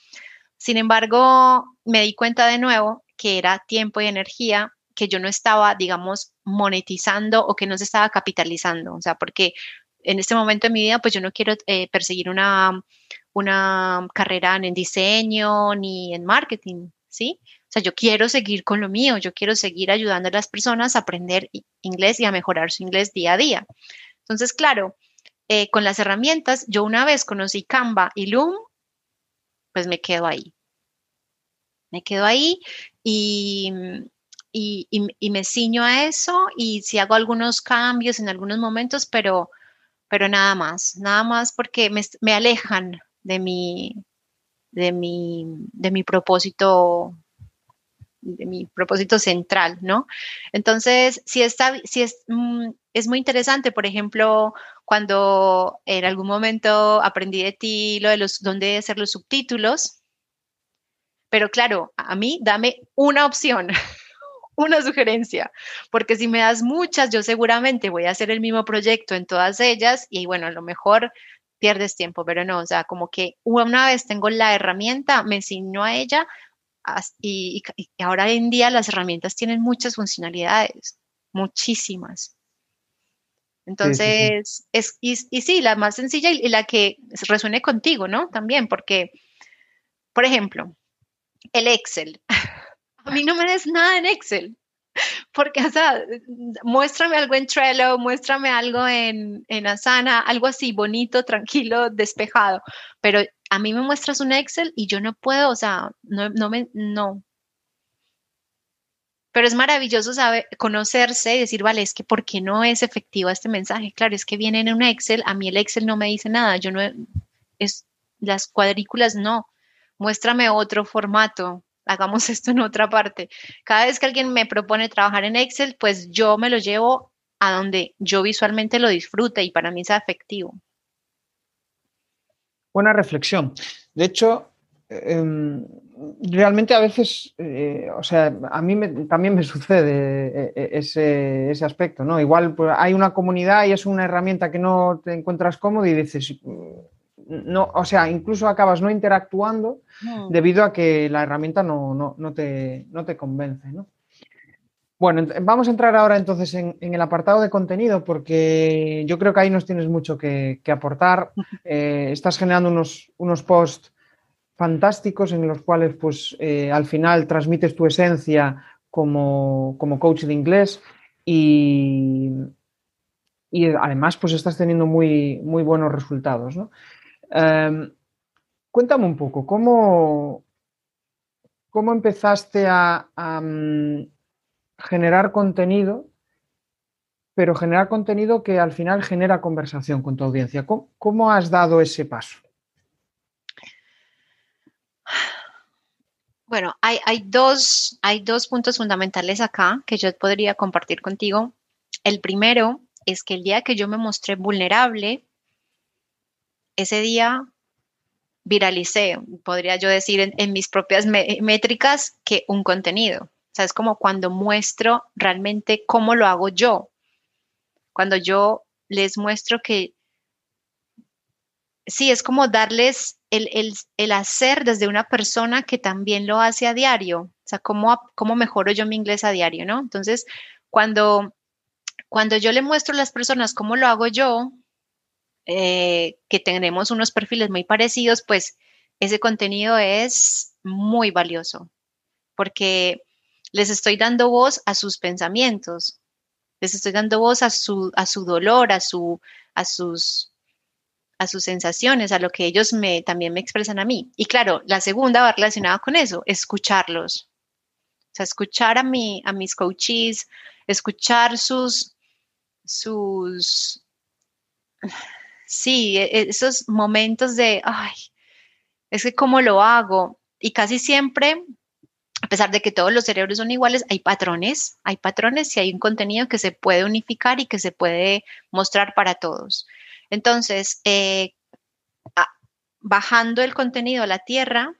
Sin embargo, me di cuenta de nuevo que era tiempo y energía que yo no estaba, digamos, monetizando o que no se estaba capitalizando. O sea, porque en este momento de mi vida, pues yo no quiero eh, perseguir una, una carrera en diseño ni en marketing, ¿sí? O sea, yo quiero seguir con lo mío, yo quiero seguir ayudando a las personas a aprender inglés y a mejorar su inglés día a día. Entonces, claro, eh, con las herramientas, yo una vez conocí Canva y Loom pues me quedo ahí. Me quedo ahí y, y, me ciño a eso y si hago algunos cambios en algunos momentos, pero, pero nada más, nada más porque me, alejan de mi, de mi, de mi propósito de mi propósito central, ¿no? Entonces, si está, si es, mm, es muy interesante, por ejemplo, cuando en algún momento aprendí de ti lo de los, dónde hacer los subtítulos, pero claro, a mí dame una opción, (laughs) una sugerencia, porque si me das muchas, yo seguramente voy a hacer el mismo proyecto en todas ellas y bueno, a lo mejor pierdes tiempo, pero no, o sea, como que una vez tengo la herramienta, me enseño a ella y, y ahora en día las herramientas tienen muchas funcionalidades, muchísimas. Entonces, Es, y, sí, la más sencilla y, la que resuene contigo, ¿no? También, porque, por ejemplo, el Excel. (laughs) A mí no me des nada en Excel. (laughs) Porque, o sea, muéstrame algo en Trello, muéstrame algo en, en Asana, algo así bonito, tranquilo, despejado. Pero a mí me muestras un Excel y yo no puedo, o sea, no, no me, no, pero es maravilloso saber, conocerse y decir, vale, es que ¿por qué no es efectivo este mensaje? Claro, es que viene en un Excel, a mí el Excel no me dice nada, yo no, es, las cuadrículas no, muéstrame otro formato, hagamos (laughs) esto en otra parte. Cada vez que alguien me propone trabajar en Excel, pues yo me lo llevo a donde yo visualmente lo disfrute y para mí sea efectivo. Buena reflexión. De hecho, Em, realmente a veces, eh, o sea, a mí también me sucede eh, eh, ese, aspecto, ¿no? Igual pues, hay una comunidad y es una herramienta que no te encuentras cómodo y dices, no, o sea, incluso acabas no interactuando debido a que la herramienta no, te, no te convence, ¿no? Bueno, vamos a entrar ahora entonces en, el apartado de contenido porque yo creo que ahí nos tienes mucho que, aportar. (laughs) estás generando unos, unos posts fantásticos en los cuales pues eh, al final transmites tu esencia como, coach de inglés y, y, además pues estás teniendo muy, muy buenos resultados. Em, cuéntame un poco, ¿cómo, cómo empezaste a, mm, generar contenido, pero generar contenido que al final genera conversación con tu audiencia? cómo has dado ese paso? Bueno, hay, dos, hay dos puntos fundamentales acá que yo podría compartir contigo. El primero es que el día que yo me mostré vulnerable, ese día viralicé, podría yo decir en, mis propias métricas, que un contenido. O sea, es como cuando muestro realmente cómo lo hago yo. Cuando yo les muestro que sí, es como darles el, hacer desde una persona que también lo hace a diario. O sea, cómo, cómo mejoro yo mi inglés a diario, ¿no? Entonces, cuando, cuando yo le muestro a las personas cómo lo hago yo, eh, que tenemos unos perfiles muy parecidos, pues ese contenido es muy valioso porque les estoy dando voz a sus pensamientos, les estoy dando voz a su, a su dolor, a, su, a, sus, a sus sensaciones, a lo que ellos me, también me expresan a mí. Y claro, la segunda va relacionada con eso, escucharlos. O sea, escuchar a, mi, a mis coaches, escuchar sus, sus, sí, e, e, esos momentos de, ay, es que cómo lo hago. Y casi siempre pesar de que todos los cerebros son iguales, hay patrones, hay patrones y hay un contenido que se puede unificar y que se puede mostrar para todos. Entonces, eh, bajando el contenido a la tierra,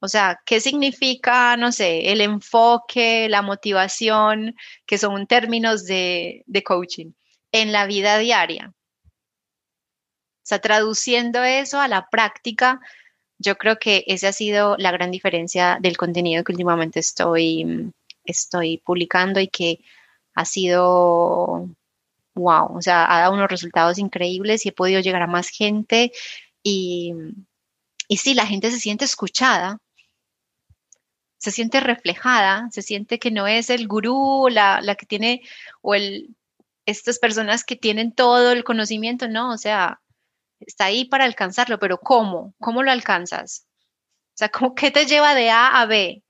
o sea, ¿qué significa, no sé, el enfoque, la motivación, que son términos de, de coaching en la vida diaria? O sea, traduciendo eso a la práctica, yo creo que esa ha sido la gran diferencia del contenido que últimamente estoy, estoy publicando y que ha sido wow, o sea, ha dado unos resultados increíbles y he podido llegar a más gente y, y sí, la gente se siente escuchada, se siente reflejada, se siente que no es el gurú, la, la que tiene, o el, estas personas que tienen todo el conocimiento, no, o sea, está ahí para alcanzarlo, pero ¿cómo? ¿Cómo lo alcanzas? O sea, ¿cómo, ¿qué te lleva de A a B?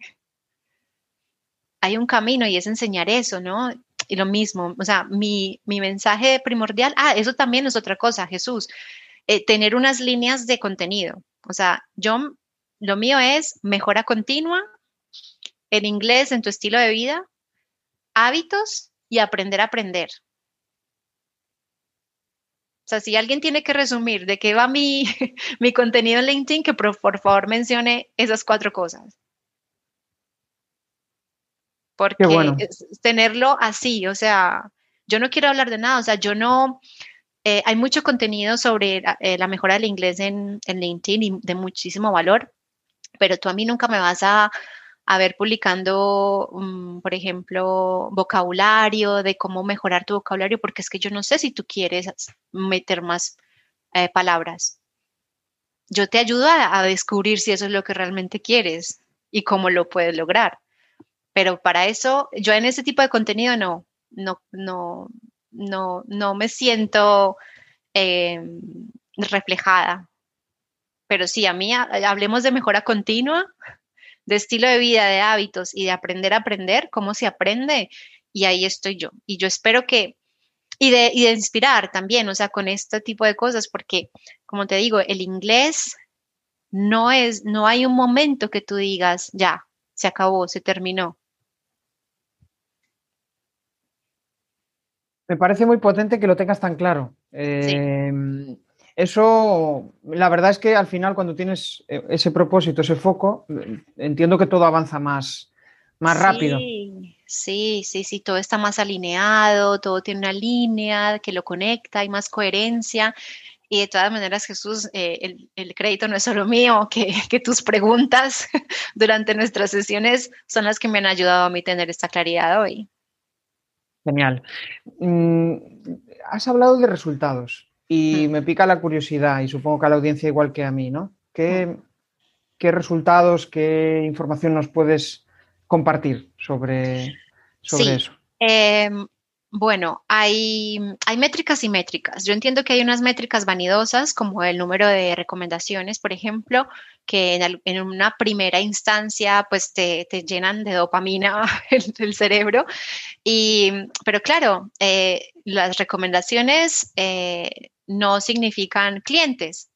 Hay un camino y es enseñar eso, ¿no? Y lo mismo, o sea, mi, mensaje primordial, ah, eso también es otra cosa, Jesús, eh, tener unas líneas de contenido. O sea, yo, lo mío es mejora continua, en inglés, en tu estilo de vida, hábitos y aprender a aprender. O sea, si alguien tiene que resumir de qué va mi, (laughs) mi contenido en LinkedIn, que por, favor mencione esas cuatro cosas. Porque tenerlo así, o sea, yo no quiero hablar de nada, o sea, yo no, eh, hay mucho contenido sobre eh, la mejora del inglés en, en LinkedIn y de muchísimo valor, pero tú a mí nunca me vas a, a ver publicando, mm, por ejemplo, vocabulario, de cómo mejorar tu vocabulario, porque es que yo no sé si tú quieres meter más eh, palabras. Yo te ayudo a, descubrir si eso es lo que realmente quieres y cómo lo puedes lograr. Pero para eso, yo en ese tipo de contenido no, no, no, no, no me siento em, reflejada. Pero sí, a mí hablemos de mejora continua, de estilo de vida, de hábitos y de aprender a aprender, cómo se aprende. Y ahí estoy yo. Y yo espero que, y de, y de inspirar también, o sea, con este tipo de cosas, porque, como te digo, el inglés no es, no hay un momento que tú digas, ya, se acabó, se terminó. Me parece muy potente que lo tengas tan claro. Em, eso, la verdad es que al final cuando tienes eh, ese propósito, ese foco, entiendo que todo avanza más, más rápido. Sí, sí, sí, todo está más alineado, todo tiene una línea que lo conecta, hay más coherencia. Y de todas maneras, Jesús, eh, el, crédito no es solo mío, que, que, tus preguntas (laughs) durante nuestras sesiones son las que me han ayudado a mí tener esta claridad hoy. Genial. Mm, has hablado de resultados. Y mm. me pica la curiosidad y supongo que a la audiencia igual que a mí, ¿no? ¿Qué, mm. resultados, qué información nos puedes compartir sobre, sobre eso? Em, bueno, hay, hay, métricas y métricas. Yo entiendo que hay unas métricas vanidosas, como el número de recomendaciones, por ejemplo, que en, una primera instancia pues te, llenan de dopamina (laughs) el, cerebro. Y, pero claro, eh, las recomendaciones eh, no significan clientes.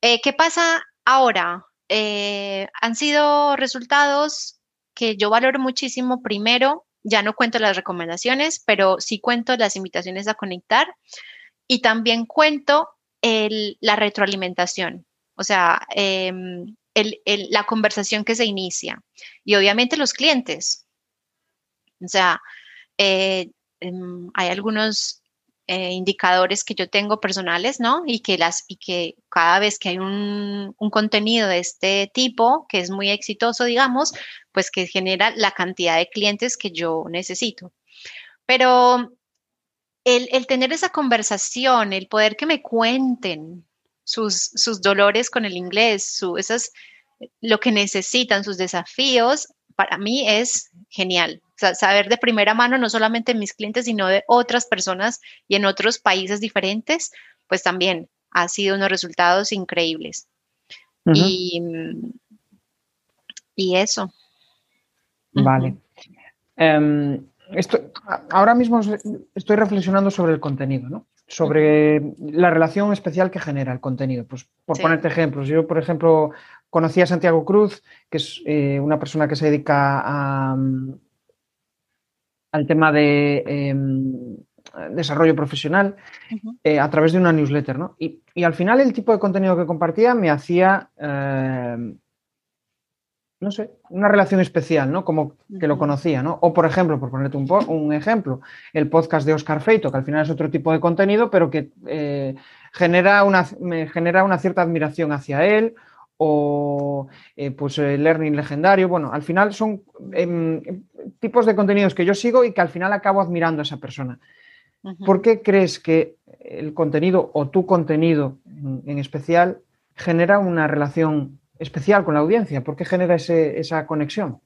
Eh, ¿Qué pasa ahora? eh, han sido resultados que yo valoro muchísimo. Primero, ya no cuento las recomendaciones, pero sí cuento las invitaciones a conectar y también cuento la retroalimentación, o sea, em, la conversación que se inicia y obviamente los clientes. O sea, eh, em, hay algunos eh, indicadores que yo tengo personales, ¿no? Y que, las, y que cada vez que hay un, contenido de este tipo, que es muy exitoso, digamos, pues que genera la cantidad de clientes que yo necesito. Pero el, tener esa conversación, el poder que me cuenten sus, sus dolores con el inglés, su, esas, lo que necesitan, sus desafíos, para mí es genial saber de primera mano, no solamente mis clientes, sino de otras personas y en otros países diferentes, pues también ha sido unos resultados increíbles. y, eso. Vale. Em, ahora mismo estoy reflexionando sobre el contenido, ¿no? Sobre la relación especial que genera el contenido. Pues por ponerte ejemplos, yo, por ejemplo, conocí a Santiago Cruz, que es eh, una persona que se dedica a, al tema de em, desarrollo profesional eh, a través de una newsletter, ¿no? Y, al final el tipo de contenido que compartía me hacía, em, no sé, una relación especial, ¿no? Como que lo conocía, ¿no? O, por ejemplo, por ponerte un, un ejemplo, el podcast de Oscar Feito, que al final es otro tipo de contenido, pero que eh, genera una, me genera una cierta admiración hacia él o eh, pues el learning legendario. Bueno, al final son em, tipos de contenidos que yo sigo y que al final acabo admirando a esa persona. ¿Por qué crees que el contenido o tu contenido en especial genera una relación especial con la audiencia? ¿Por qué genera esa conexión?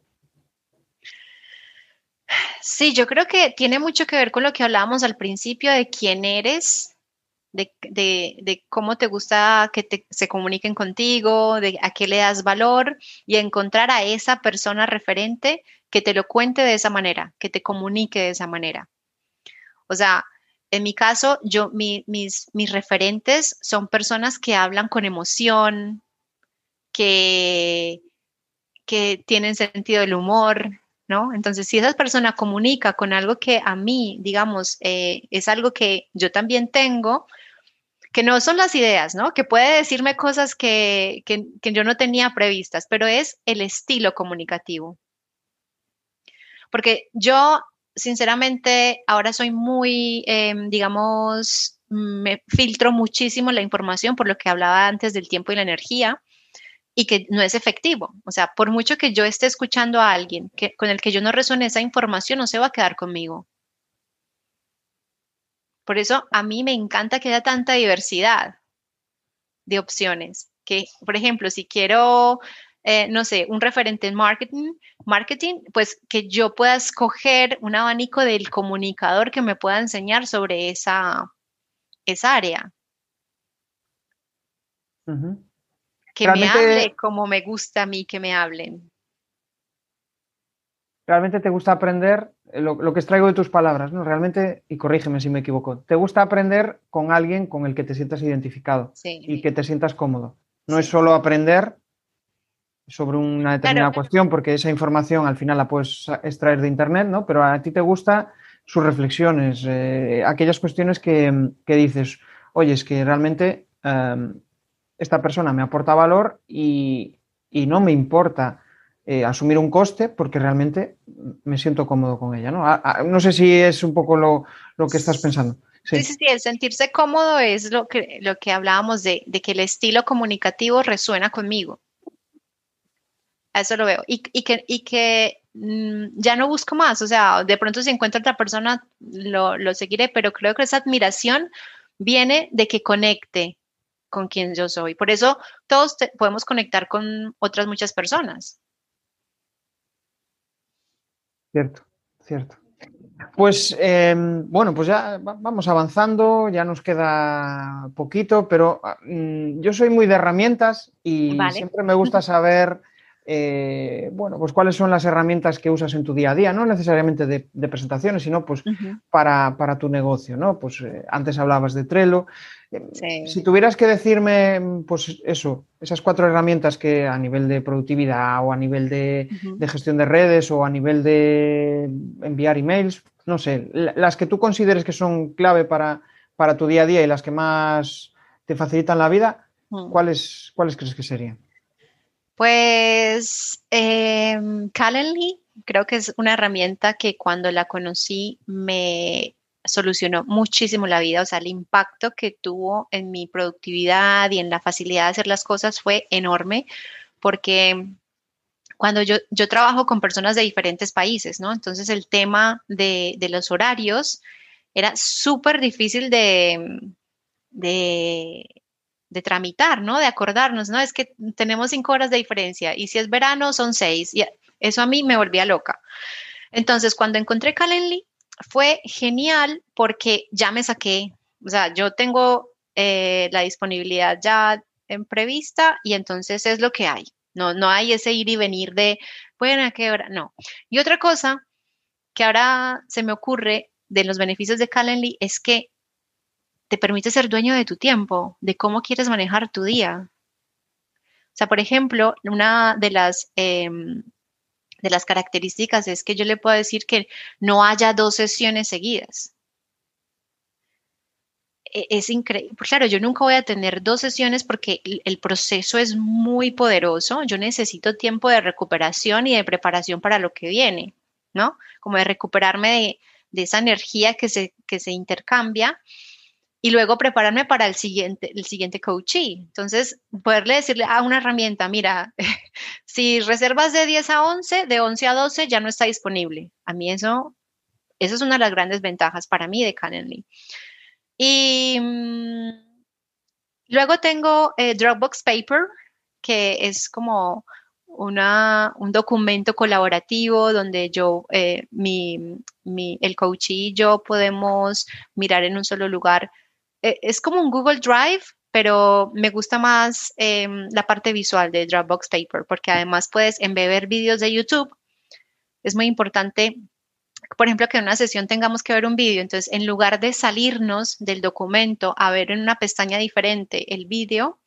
Sí, yo creo que tiene mucho que ver con lo que hablábamos al principio de quién eres de, cómo te gusta que se comuniquen contigo, de a qué le das valor y encontrar a esa persona referente que te lo cuente de esa manera, que te comunique de esa manera. O sea, en mi caso, yo, mis, mis referentes son personas que hablan con emoción, que, que tienen sentido del humor, Entonces, si esa persona comunica con algo que a mí, digamos, eh, es algo que yo también tengo, que no son las ideas, ¿no? Que puede decirme cosas que, yo no tenía previstas, pero es el estilo comunicativo. Porque yo, sinceramente, ahora soy muy, em, digamos, me filtro muchísimo la información por lo que hablaba antes del tiempo y la energía y que no es efectivo. O sea, por mucho que yo esté escuchando a alguien que, con el que yo no resuene esa información, no se va a quedar conmigo. Por eso a mí me encanta que haya tanta diversidad de opciones. Que, por ejemplo, si quiero, eh, no sé, un referente en marketing, marketing, pues que yo pueda escoger un abanico del comunicador que me pueda enseñar sobre esa, esa área. Que me hable como me gusta a mí que me hablen. Realmente te gusta aprender lo, que extraigo de tus palabras, ¿no? Realmente, y corrígeme si me equivoco, te gusta aprender con alguien con el que te sientas identificado y que te sientas cómodo. No es solo aprender sobre una determinada cuestión, porque esa información al final la puedes extraer de Internet, ¿no? Pero a ti te gusta sus reflexiones, eh, aquellas cuestiones que, dices, oye, es que realmente em, esta persona me aporta valor y, y no me importa eh, asumir un coste porque realmente me siento cómodo con ella, ¿no? no sé si es un poco lo, que estás pensando. Sí. sí, sí, el sentirse cómodo es lo que, lo que hablábamos de, que el estilo comunicativo resuena conmigo. Eso lo veo. Y, que, y que mm, ya no busco más, o sea, de pronto si encuentro otra persona lo, lo seguiré, pero creo que esa admiración viene de que conecte con quien yo soy. Por eso todos podemos conectar con otras muchas personas. Cierto, cierto. Pues em, bueno, pues ya vamos avanzando, ya nos queda poquito, pero ah, mm, yo soy muy de herramientas y siempre me gusta saber eh, bueno, pues cuáles son las herramientas que usas en tu día a día, no necesariamente de, presentaciones, sino pues para, tu negocio, ¿no? Pues eh, antes hablabas de Trello. Si tuvieras que decirme, pues eso, esas cuatro herramientas que a nivel de productividad o a nivel de, gestión de redes o a nivel de enviar emails, no sé, las que tú consideres que son clave para, para tu día a día y las que más te facilitan la vida, ¿cuáles, ¿cuáles crees que serían? Pues em, Calendly creo que es una herramienta que cuando la conocí me solucionó muchísimo la vida, o sea, el impacto que tuvo en mi productividad y en la facilidad de hacer las cosas fue enorme porque cuando yo, yo trabajo con personas de diferentes países, ¿no? Entonces el tema de, de los horarios era súper difícil de, de, de tramitar, ¿no? De acordarnos, ¿no? Es que tenemos cinco horas de diferencia y si es verano son seis. Y eso a mí me volvía loca. Entonces, cuando encontré Calendly, fue genial porque ya me saqué, o sea, yo tengo eh, la disponibilidad ya en prevista y entonces es lo que hay. No, no hay ese ir y venir de, bueno, ¿a qué hora? No. Y otra cosa que ahora se me ocurre de los beneficios de Calendly es que te permite ser dueño de tu tiempo, de cómo quieres manejar tu día. O sea, por ejemplo, una de las, em, de las características es que yo le puedo decir que no haya dos sesiones seguidas. E, es increíble. Claro, yo nunca voy a tener dos sesiones porque el proceso es muy poderoso. Yo necesito tiempo de recuperación y de preparación para lo que viene, ¿no? Como de recuperarme de, esa energía que se, que se intercambia y luego prepararme para el siguiente, el siguiente coachee. Entonces, poderle decirle a una herramienta, mira, (laughs) si reservas de 10 a 11, de 11 a 12 ya no está disponible. A mí eso, eso es una de las grandes ventajas para mí de Calendly. Y mm, luego tengo eh, Dropbox Paper, que es como una, un documento colaborativo donde yo, eh, mi, mi, el coachee y yo podemos mirar en un solo lugar es como un Google Drive, pero me gusta más em, la parte visual de Dropbox Paper, porque además puedes embeber vídeos de YouTube. Es muy importante, por ejemplo, que en una sesión tengamos que ver un vídeo, entonces en lugar de salirnos del documento a ver en una pestaña diferente el vídeo,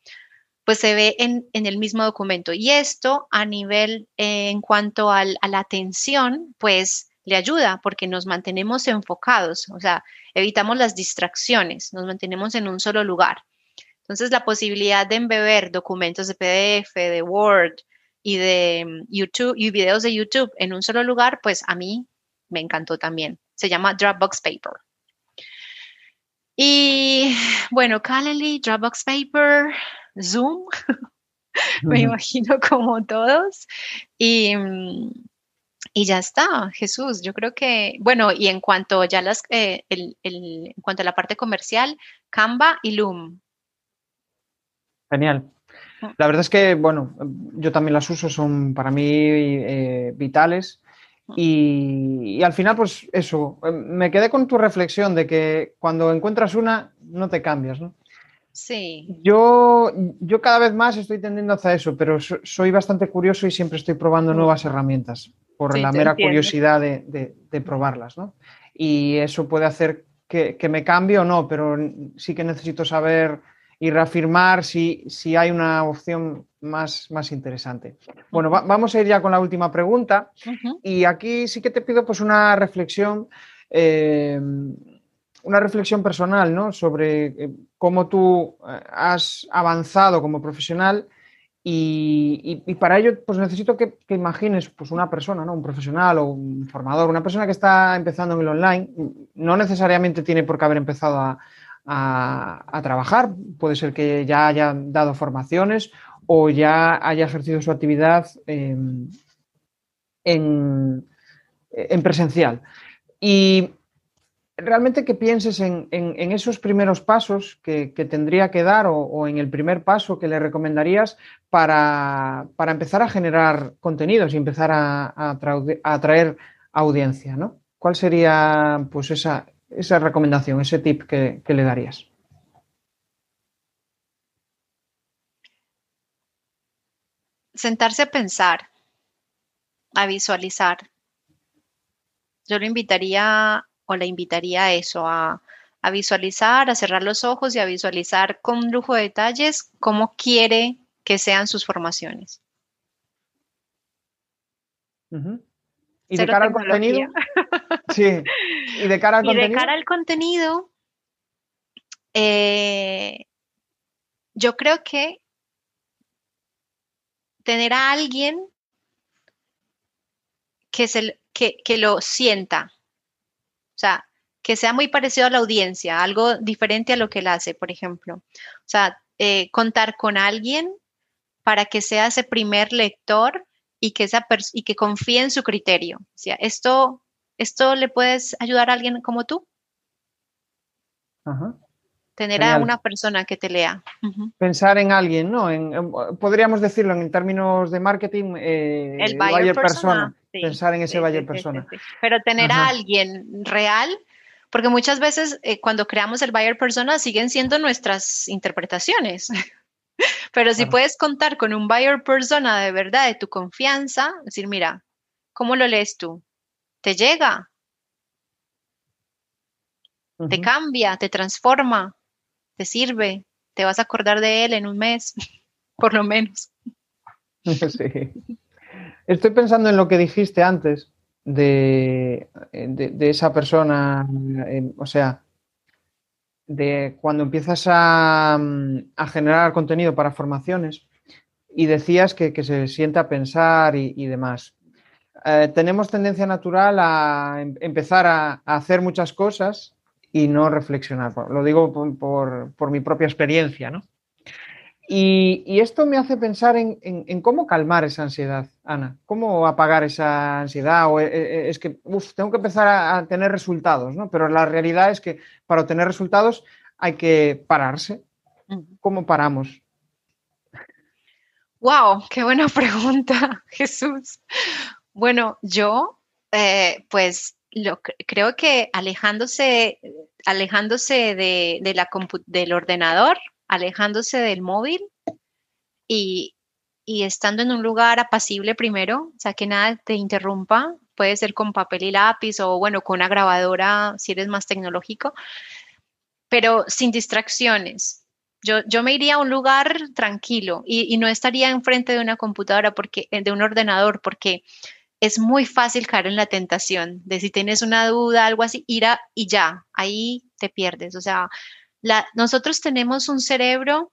pues se ve en, el mismo documento. Y esto a nivel, eh, en cuanto a la atención, pues le ayuda porque nos mantenemos enfocados, o sea, evitamos las distracciones, nos mantenemos en un solo lugar. Entonces, la posibilidad de embeber documentos de PDF, de Word y de mm, YouTube y videos de YouTube en un solo lugar, pues a mí me encantó también. Se llama Dropbox Paper. Y (sighs) bueno, Calendly, Dropbox Paper, Zoom, (laughs) me imagino como todos. Y mm, y ya está, Jesús. Yo creo que, bueno, y en cuanto ya las, eh, en cuanto a la parte comercial, Canva y Loom. Genial. Mm. La verdad es que, bueno, yo también las uso, son para mí eh, vitales. Mm. Y, al final, pues eso, eh, me quedé con tu reflexión de que cuando encuentras una, no te cambias, ¿no? Sí. Yo, yo cada vez más estoy tendiendo hacia eso, pero soy bastante curioso y siempre estoy probando mm. nuevas herramientas por la mera curiosidad de, probarlas, ¿no? Y eso puede hacer que, me cambie o no, pero sí que necesito saber y reafirmar si, si hay una opción más, más interesante. Bueno, vamos a ir ya con la última pregunta y aquí sí que te pido pues una reflexión, eh, una reflexión personal, ¿no? Sobre eh, cómo tú eh, has avanzado como profesional y, para ello, pues necesito que, imagines pues una persona, ¿no? un profesional o un formador, una persona que está empezando en el online, no necesariamente tiene por qué haber empezado a, trabajar, puede ser que ya haya dado formaciones o ya haya ejercido su actividad en, en presencial. Y realmente que pienses en, esos primeros pasos que, tendría que dar o, en el primer paso que le recomendarías para, empezar a generar contenidos y empezar a, atraer audiencia, ¿no? ¿Cuál sería pues esa, esa recomendación, ese tip que, le darías? sentarse a pensar, a visualizar. Yo lo invitaría o le invitaría a eso, a, a visualizar, a cerrar los ojos y a visualizar con lujo de detalles cómo quiere que sean sus formaciones. ¿Y de cara al contenido? sí. ¿Y de cara al (laughs) contenido? de cara al contenido, eh, yo creo que tener a alguien que, se, que, que lo sienta. Sea, que sea muy parecido a la audiencia, algo diferente a lo que él hace, por ejemplo. O sea, eh, contar con alguien para que sea ese primer lector y que, esa y que confíe en su criterio. O sea, ¿esto, ¿esto le puedes ayudar a alguien como tú? Tener a una persona que te lea. Pensar en alguien, ¿no? podríamos decirlo en términos de marketing, eh, el buyer, persona. Pensar en ese buyer persona. Pero tener a alguien real porque muchas veces eh, cuando creamos el buyer persona siguen siendo nuestras interpretaciones. (laughs) Pero si puedes contar con un buyer persona de verdad, de tu confianza, decir, mira, ¿cómo lo lees tú? ¿Te llega? ¿Te cambia? ¿Te transforma? ¿Te sirve? ¿Te vas a acordar de él en un mes? (laughs) Por lo menos. (laughs) Sí. Estoy pensando en lo que dijiste antes de, esa persona, o sea, de cuando empiezas a, generar contenido para formaciones y decías que, se sienta a pensar y, demás. Eh, tenemos tendencia natural a em, empezar a, hacer muchas cosas y no reflexionar. Lo digo por, por mi propia experiencia, ¿no? Y, esto me hace pensar en, cómo calmar esa ansiedad, Ana. ¿Cómo apagar esa ansiedad? O, eh, eh, es que tengo que empezar a, tener resultados, ¿no? Pero la realidad es que para obtener resultados hay que pararse. ¿Cómo paramos? ¡Wow! ¡Qué buena (laughs) pregunta, Jesús! Bueno, yo, eh, pues, lo, creo que alejándose, alejándose de, la del ordenador, alejándose del móvil y, estando en un lugar apacible primero, o sea, que nada te interrumpa, puede ser con papel y lápiz o bueno, con una grabadora si eres más tecnológico, pero sin distracciones. Yo, yo me iría a un lugar tranquilo y, no estaría enfrente de una computadora porque, de un ordenador porque es muy fácil caer en la tentación de si tienes una duda, algo así, ir a y ya, ahí te pierdes. O sea, nosotros tenemos un cerebro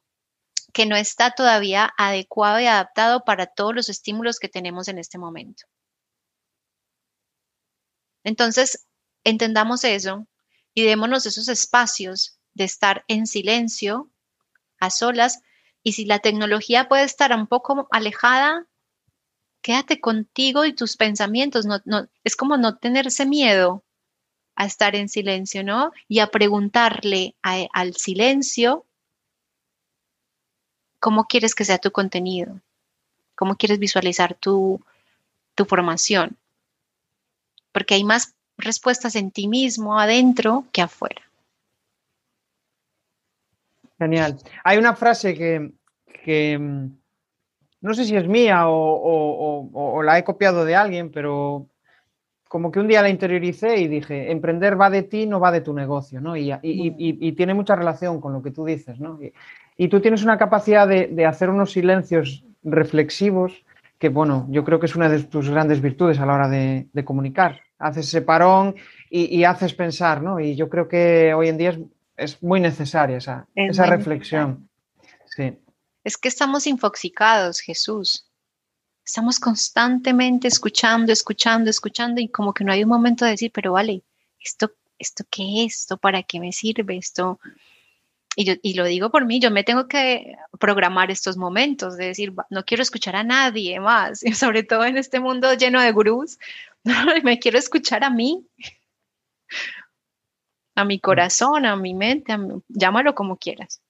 que no está todavía adecuado y adaptado para todos los estímulos que tenemos en este momento. Entonces, entendamos eso y démonos esos espacios de estar en silencio, a solas, y si la tecnología puede estar un poco alejada, quédate contigo y tus pensamientos. No, es como no tenerse miedo a estar en silencio, ¿no? Y a preguntarle al silencio cómo quieres que sea tu contenido, cómo quieres visualizar tu, tu formación. Porque hay más respuestas en ti mismo, adentro, que afuera. Genial. Hay una frase que, mm, no sé si es mía o, la he copiado de alguien, pero como que un día la interioricé y dije, emprender va de ti, no va de tu negocio, ¿no? Y, y, tiene mucha relación con lo que tú dices, ¿no? Y, tú tienes una capacidad de, hacer unos silencios reflexivos que, bueno, yo creo que es una de tus grandes virtudes a la hora de, comunicar. Haces ese parón y, haces pensar, ¿no? Y yo creo que hoy en día es, muy necesaria esa, esa reflexión. Sí. Es que estamos infoxicados, Jesús estamos constantemente escuchando, escuchando, escuchando y como que no hay un momento de decir, pero vale, ¿esto, esto qué es? ¿Esto para qué me sirve? Esto... Y, yo, y lo digo por mí, yo me tengo que programar estos momentos de decir, no quiero escuchar a nadie más, y (laughs) sobre todo en este mundo lleno de gurús, (laughs) me quiero escuchar a mí, (laughs) a mi corazón, a mi mente, llámalo como quieras.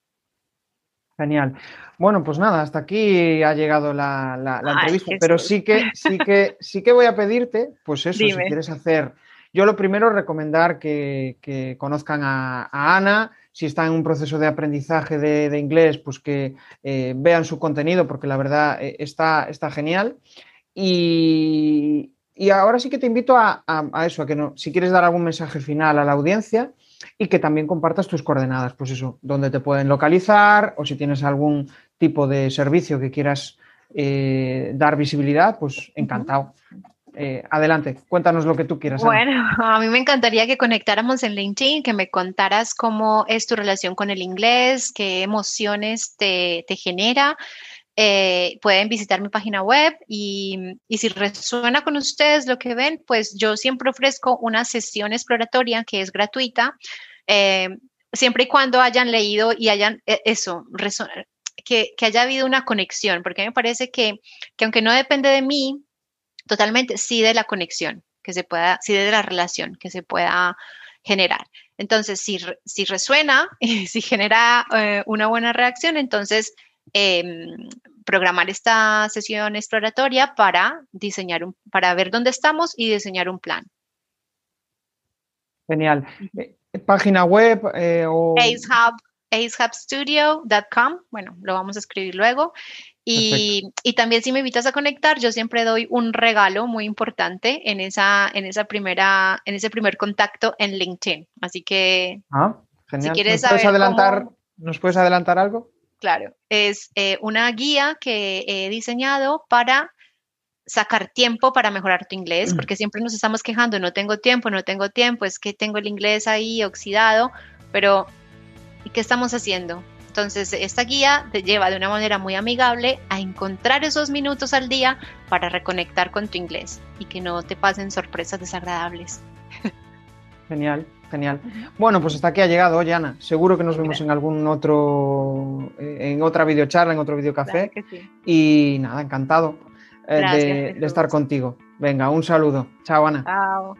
Genial. Bueno, pues nada, hasta aquí ha llegado la, entrevista, pero sí que, sí que, sí que voy a pedirte, pues eso, si quieres hacer. Yo lo primero recomendar que, conozcan a, Ana, si están en un proceso de aprendizaje de, inglés, pues que eh, vean su contenido, porque la verdad eh, está, está genial. Y, ahora sí que te invito a, eso, a que no, si quieres dar algún mensaje final a la audiencia y que también compartas tus coordenadas, pues eso, dónde te pueden localizar o si tienes algún tipo de servicio que quieras eh, dar visibilidad, pues encantado. Eh, adelante, cuéntanos lo que tú quieras. Bueno, (laughs) a mí me encantaría que conectáramos en LinkedIn, que me contaras cómo es tu relación con el inglés, qué emociones te, genera. Eh, pueden visitar mi página web y, si resuena con ustedes lo que ven, pues yo siempre ofrezco una sesión exploratoria que es gratuita, siempre y cuando hayan leído y hayan eso, que, haya habido una conexión, porque me parece que, aunque no depende de mí totalmente, sí de la conexión que se pueda, sí de la relación que se pueda generar. Entonces, si, si resuena, (laughs) si genera eh, una buena reacción, entonces em, programar esta sesión exploratoria para diseñar un, para ver dónde estamos y diseñar un plan. Genial. Eh, página web eh, o Ace Hub acehubstudio.com, bueno, lo vamos a escribir luego. Y, también si me invitas a conectar, yo siempre doy un regalo muy importante en esa, en esa primera, en ese primer contacto en LinkedIn. Así que ah, si quieres ¿Nos puedes adelantar, ¿Nos puedes adelantar algo? Claro, es eh, una guía que he diseñado para sacar tiempo para mejorar tu inglés, mm. porque siempre nos estamos quejando, no tengo tiempo, no tengo tiempo, es que tengo el inglés ahí oxidado, pero ¿Y qué estamos haciendo? Entonces, esta guía te lleva de una manera muy amigable a encontrar esos minutos al día para reconectar con tu inglés y que no te pasen sorpresas desagradables. Genial, genial. Bueno, pues hasta aquí ha llegado, oye Ana. Seguro que nos vemos en algún otro, en otra videocharla, en otro videocafé. Y nada, encantado eh, de estar contigo. Venga, un saludo. Chao, Ana. Chao.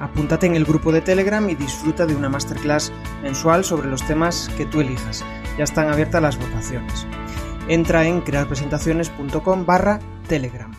Apúntate en el grupo de Telegram y disfruta de una masterclass mensual sobre los temas que tú elijas. Ya están abiertas las votaciones. Entra en crearpresentaciones.com barra Telegram.